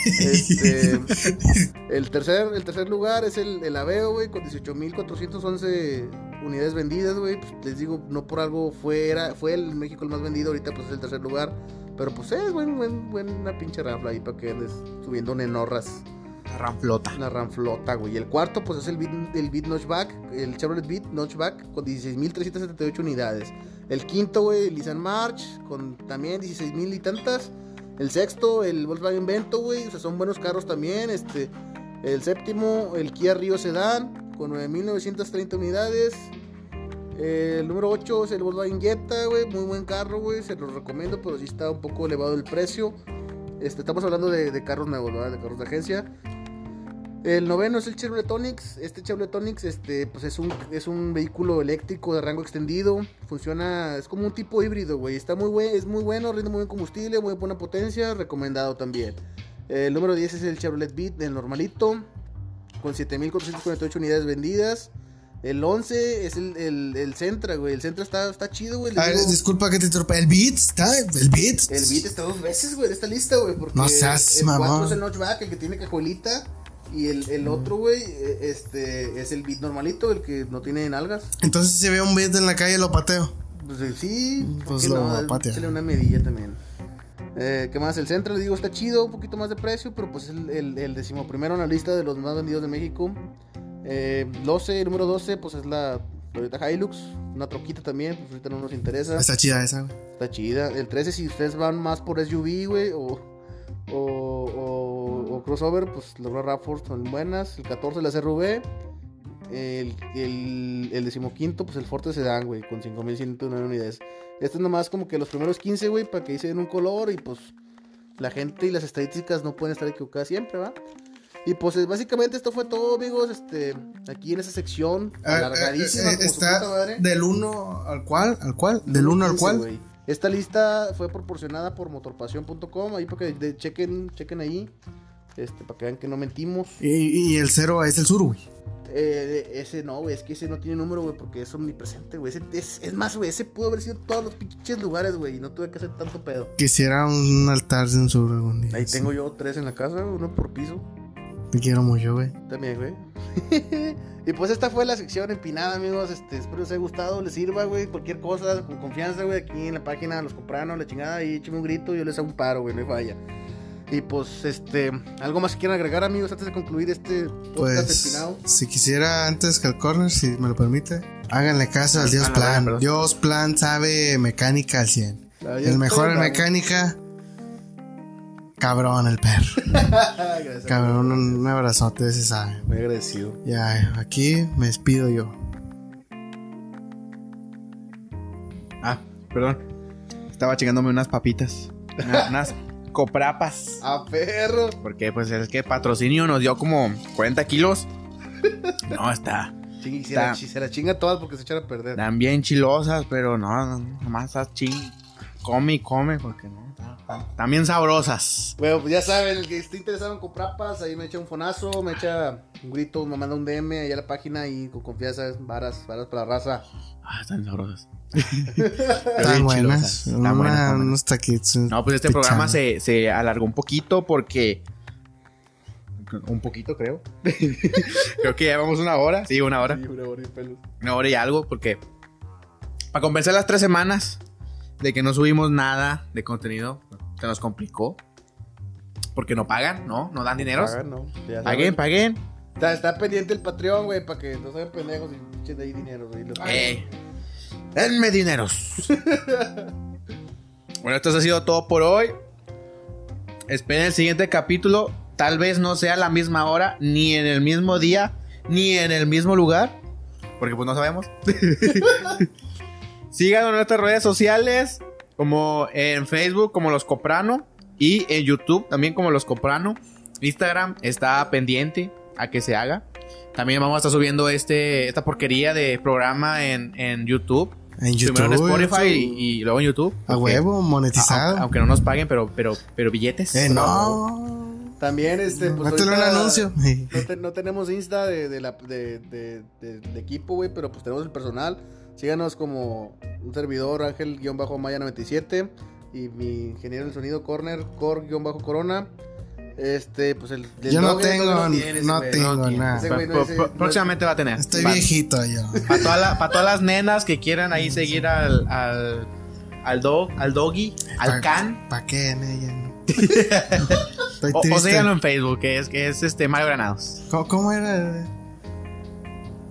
Este, el, tercer, el tercer lugar es el, el Aveo, güey, con 18.411 unidades vendidas, güey. Pues, les digo, no por algo fue, era, fue el México el más vendido, ahorita pues es el tercer lugar. Pero pues es buen, buen, buena pinche rafla ahí para que andes subiendo nenorras. Ramflota. Una Ramflota, güey. Y el cuarto, pues es el Beat, el Beat Notchback, el Chevrolet Beat Notchback con 16.378 unidades. El quinto, güey, el Nissan March con también 16.000 y tantas. El sexto, el Volkswagen Vento, güey. O sea, son buenos carros también. Este, el séptimo, el Kia Rio Sedan con 9.930 unidades. El número 8 es el Volkswagen Jetta, güey. Muy buen carro, güey. Se los recomiendo, pero sí está un poco elevado el precio. Este, estamos hablando de, de carros nuevos. De carros de agencia. El noveno es el Chevrolet Onix. Este Chevrolet Onix este, pues es, un, es un vehículo eléctrico de rango extendido. Funciona, es como un tipo híbrido, güey. Está muy buen, es muy bueno, rinde muy buen combustible, muy buena potencia. Recomendado también. El número 10 es el Chevrolet Beat, el normalito. Con 7.448 unidades vendidas. El 11 es el, el, el güey. El Sentra está, está chido, güey. A ver, digo- disculpa que te interrumpa. ¿El Beat? ¿Está? ¿El Beat? el beat está dos veces, güey, en esta lista, güey. Porque No seas el mamón. 4 es el notchback, el que tiene cajuelita. Y el, el otro, güey, eh, este, es el beat normalito, el que no tiene nalgas. Entonces, si veo un Beat en la calle, lo pateo. Pues eh, sí, ¿por Pues lo no? patea. Échale una medilla también. Eh, ¿Qué más? El centro, le digo, está chido, un poquito más de precio, pero pues es el, el, el decimoprimero en la lista de los más vendidos de México. Eh, 12, número 12, pues es la Toyota Hilux, una troquita también, pues ahorita no nos interesa. Está chida esa, güey. Está chida. El 13, si ustedes van más por SUV, güey, o, o, o, o crossover, pues las RAV4 son buenas. El 14, la CRV. El, el, el decimoquinto, pues el Forte Sedan, güey, con 5109 unidades. Esto es nomás como que los primeros 15, güey, para que den un color y pues la gente y las estadísticas no pueden estar equivocadas siempre, ¿va? Y pues es- básicamente esto fue todo, amigos. Este, aquí en esa sección, alargadísima, eh, eh, como su está madre. del 1 al cual, al cual, del 1 al 15, cual. güey. Esta lista fue proporcionada por motorpasión.com, ahí para que de- chequen, chequen ahí, este, para que vean que no mentimos. Y, y el 0 es el sur, güey. Eh, ese no, güey, es que ese no tiene número, güey, porque es omnipresente, güey. Ese- Es, es más, güey, ese pudo haber sido todos los pinches lugares, güey, y no tuve que hacer tanto pedo. Quisiera un altar de un sur algún día. Ahí sí. tengo yo tres en la casa, uno por piso, Te quiero mucho, güey. también, güey. y pues esta fue la sección empinada, amigos. Este, espero les haya gustado, les sirva, güey. Cualquier cosa, con confianza, güey. Aquí en la página Los Compranos, la chingada. Y écheme un grito, yo les hago un paro, güey, no hay falla. Y pues, este, algo más que quieran agregar, amigos, antes de concluir este podcast Pues, si quisiera antes que el corner, si me lo permite, háganle caso al Dios Ah, no, Plan. Dios Plan sabe mecánica al 100. Ah, ya El mejor en mecánica, cabrón el perro. Gracias, Cabrón, un, un abrazote, ese sabe. Muy agradecido. Ya, aquí me despido yo. Ah, perdón. Estaba chingándome unas papitas. Una- unas coprapas. A perro. Porque pues es que patrocinio nos dio como 40 kilos. No, está. Se, la, se chinga todas porque se echan a perder. Bien chilosas, pero no, no, nomás estás ching. Come y come, porque no. Bien sabrosas. Bueno, pues ya saben, el que esté interesado en comprar papas, ahí me echa un fonazo, me echa un grito, me manda un DM ahí a la página y con confianza, varas, varas para la raza. Ah, están sabrosas. Están buenas. Están Una- buenas, están buenas. unos taquitos. No, pues este pichando. programa se, se alargó un poquito porque. Un poquito, creo. creo que llevamos una hora. Sí, una hora. Sí, una hora y pelos. Una hora y algo, porque. Para compensar las tres semanas de que no subimos nada de contenido, se nos complicó. Porque no pagan, ¿no? No dan dinero. Pagan, ¿no? Ya Paguen, paguen. Está, está pendiente el Patreon, güey, para que no sean pendejos y echen ahí dinero, güey. Eh, denme dineros. bueno, esto ha sido todo por hoy. Esperen el siguiente capítulo. Tal vez no sea a la misma hora, ni en el mismo día, ni en el mismo lugar. Porque pues no sabemos. Síganos en nuestras redes sociales, como en Facebook, como Los Coprano, y en YouTube también como Los Coprano. Instagram está pendiente a que se haga. También vamos a estar subiendo este, esta porquería de programa en, en YouTube. En YouTube. Primero en Spotify y, y luego en YouTube. A porque- huevo, monetizado. aunque, aunque no nos paguen, pero, pero, pero billetes. eh, no. También, este, pues. Un anuncio. No, te- no tenemos Insta de, de la, de, de- de- de equipo, güey, pero pues tenemos el personal. Síganos como un servidor, Ángel-Maya97. Y mi ingeniero del sonido, Corner, Cor-Corona. Este, pues el. el Yo no tengo, no tengo nada. Próximamente va a tener. Estoy Va- viejito yo. Para toda la- para todas las nenas que quieran ahí seguir al, al, al dog, al doggy, al can. ¿Para qué en ella? no? Estoy O, síganlo en Facebook, que es, que es este Mario Granados. ¿Cómo, cómo era?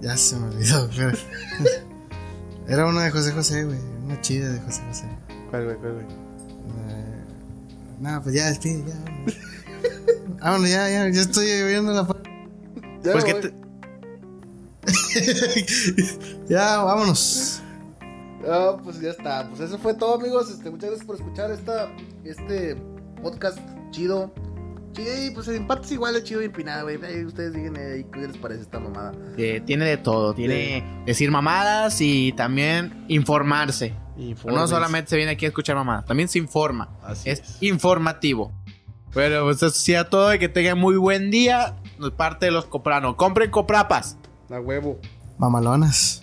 Ya se me olvidó. pero- Era una de José José, güey. Una chida de José José. ¿Cuál, güey, cuál, güey? Eh, No, pues ya despide, ya. vámonos. Vámonos, ya, ya. Ya estoy viendo la. Ya, Pues que te- Ya, vámonos. Ah, pues ya está. Pues eso fue todo, amigos. Este, muchas gracias por escuchar esta, este podcast chido. Y pues en partes igual es chido y empinado, güey. Ustedes digan ahí qué les parece esta mamada. tiene de todo. Tiene decir mamadas y también informarse. No solamente se viene aquí a escuchar mamadas, también se informa. Así es, es. informativo. Bueno, pues eso sea todo y que tengan muy buen día. De parte de los Coprano. Compren coprapas. A huevo. Mamalonas.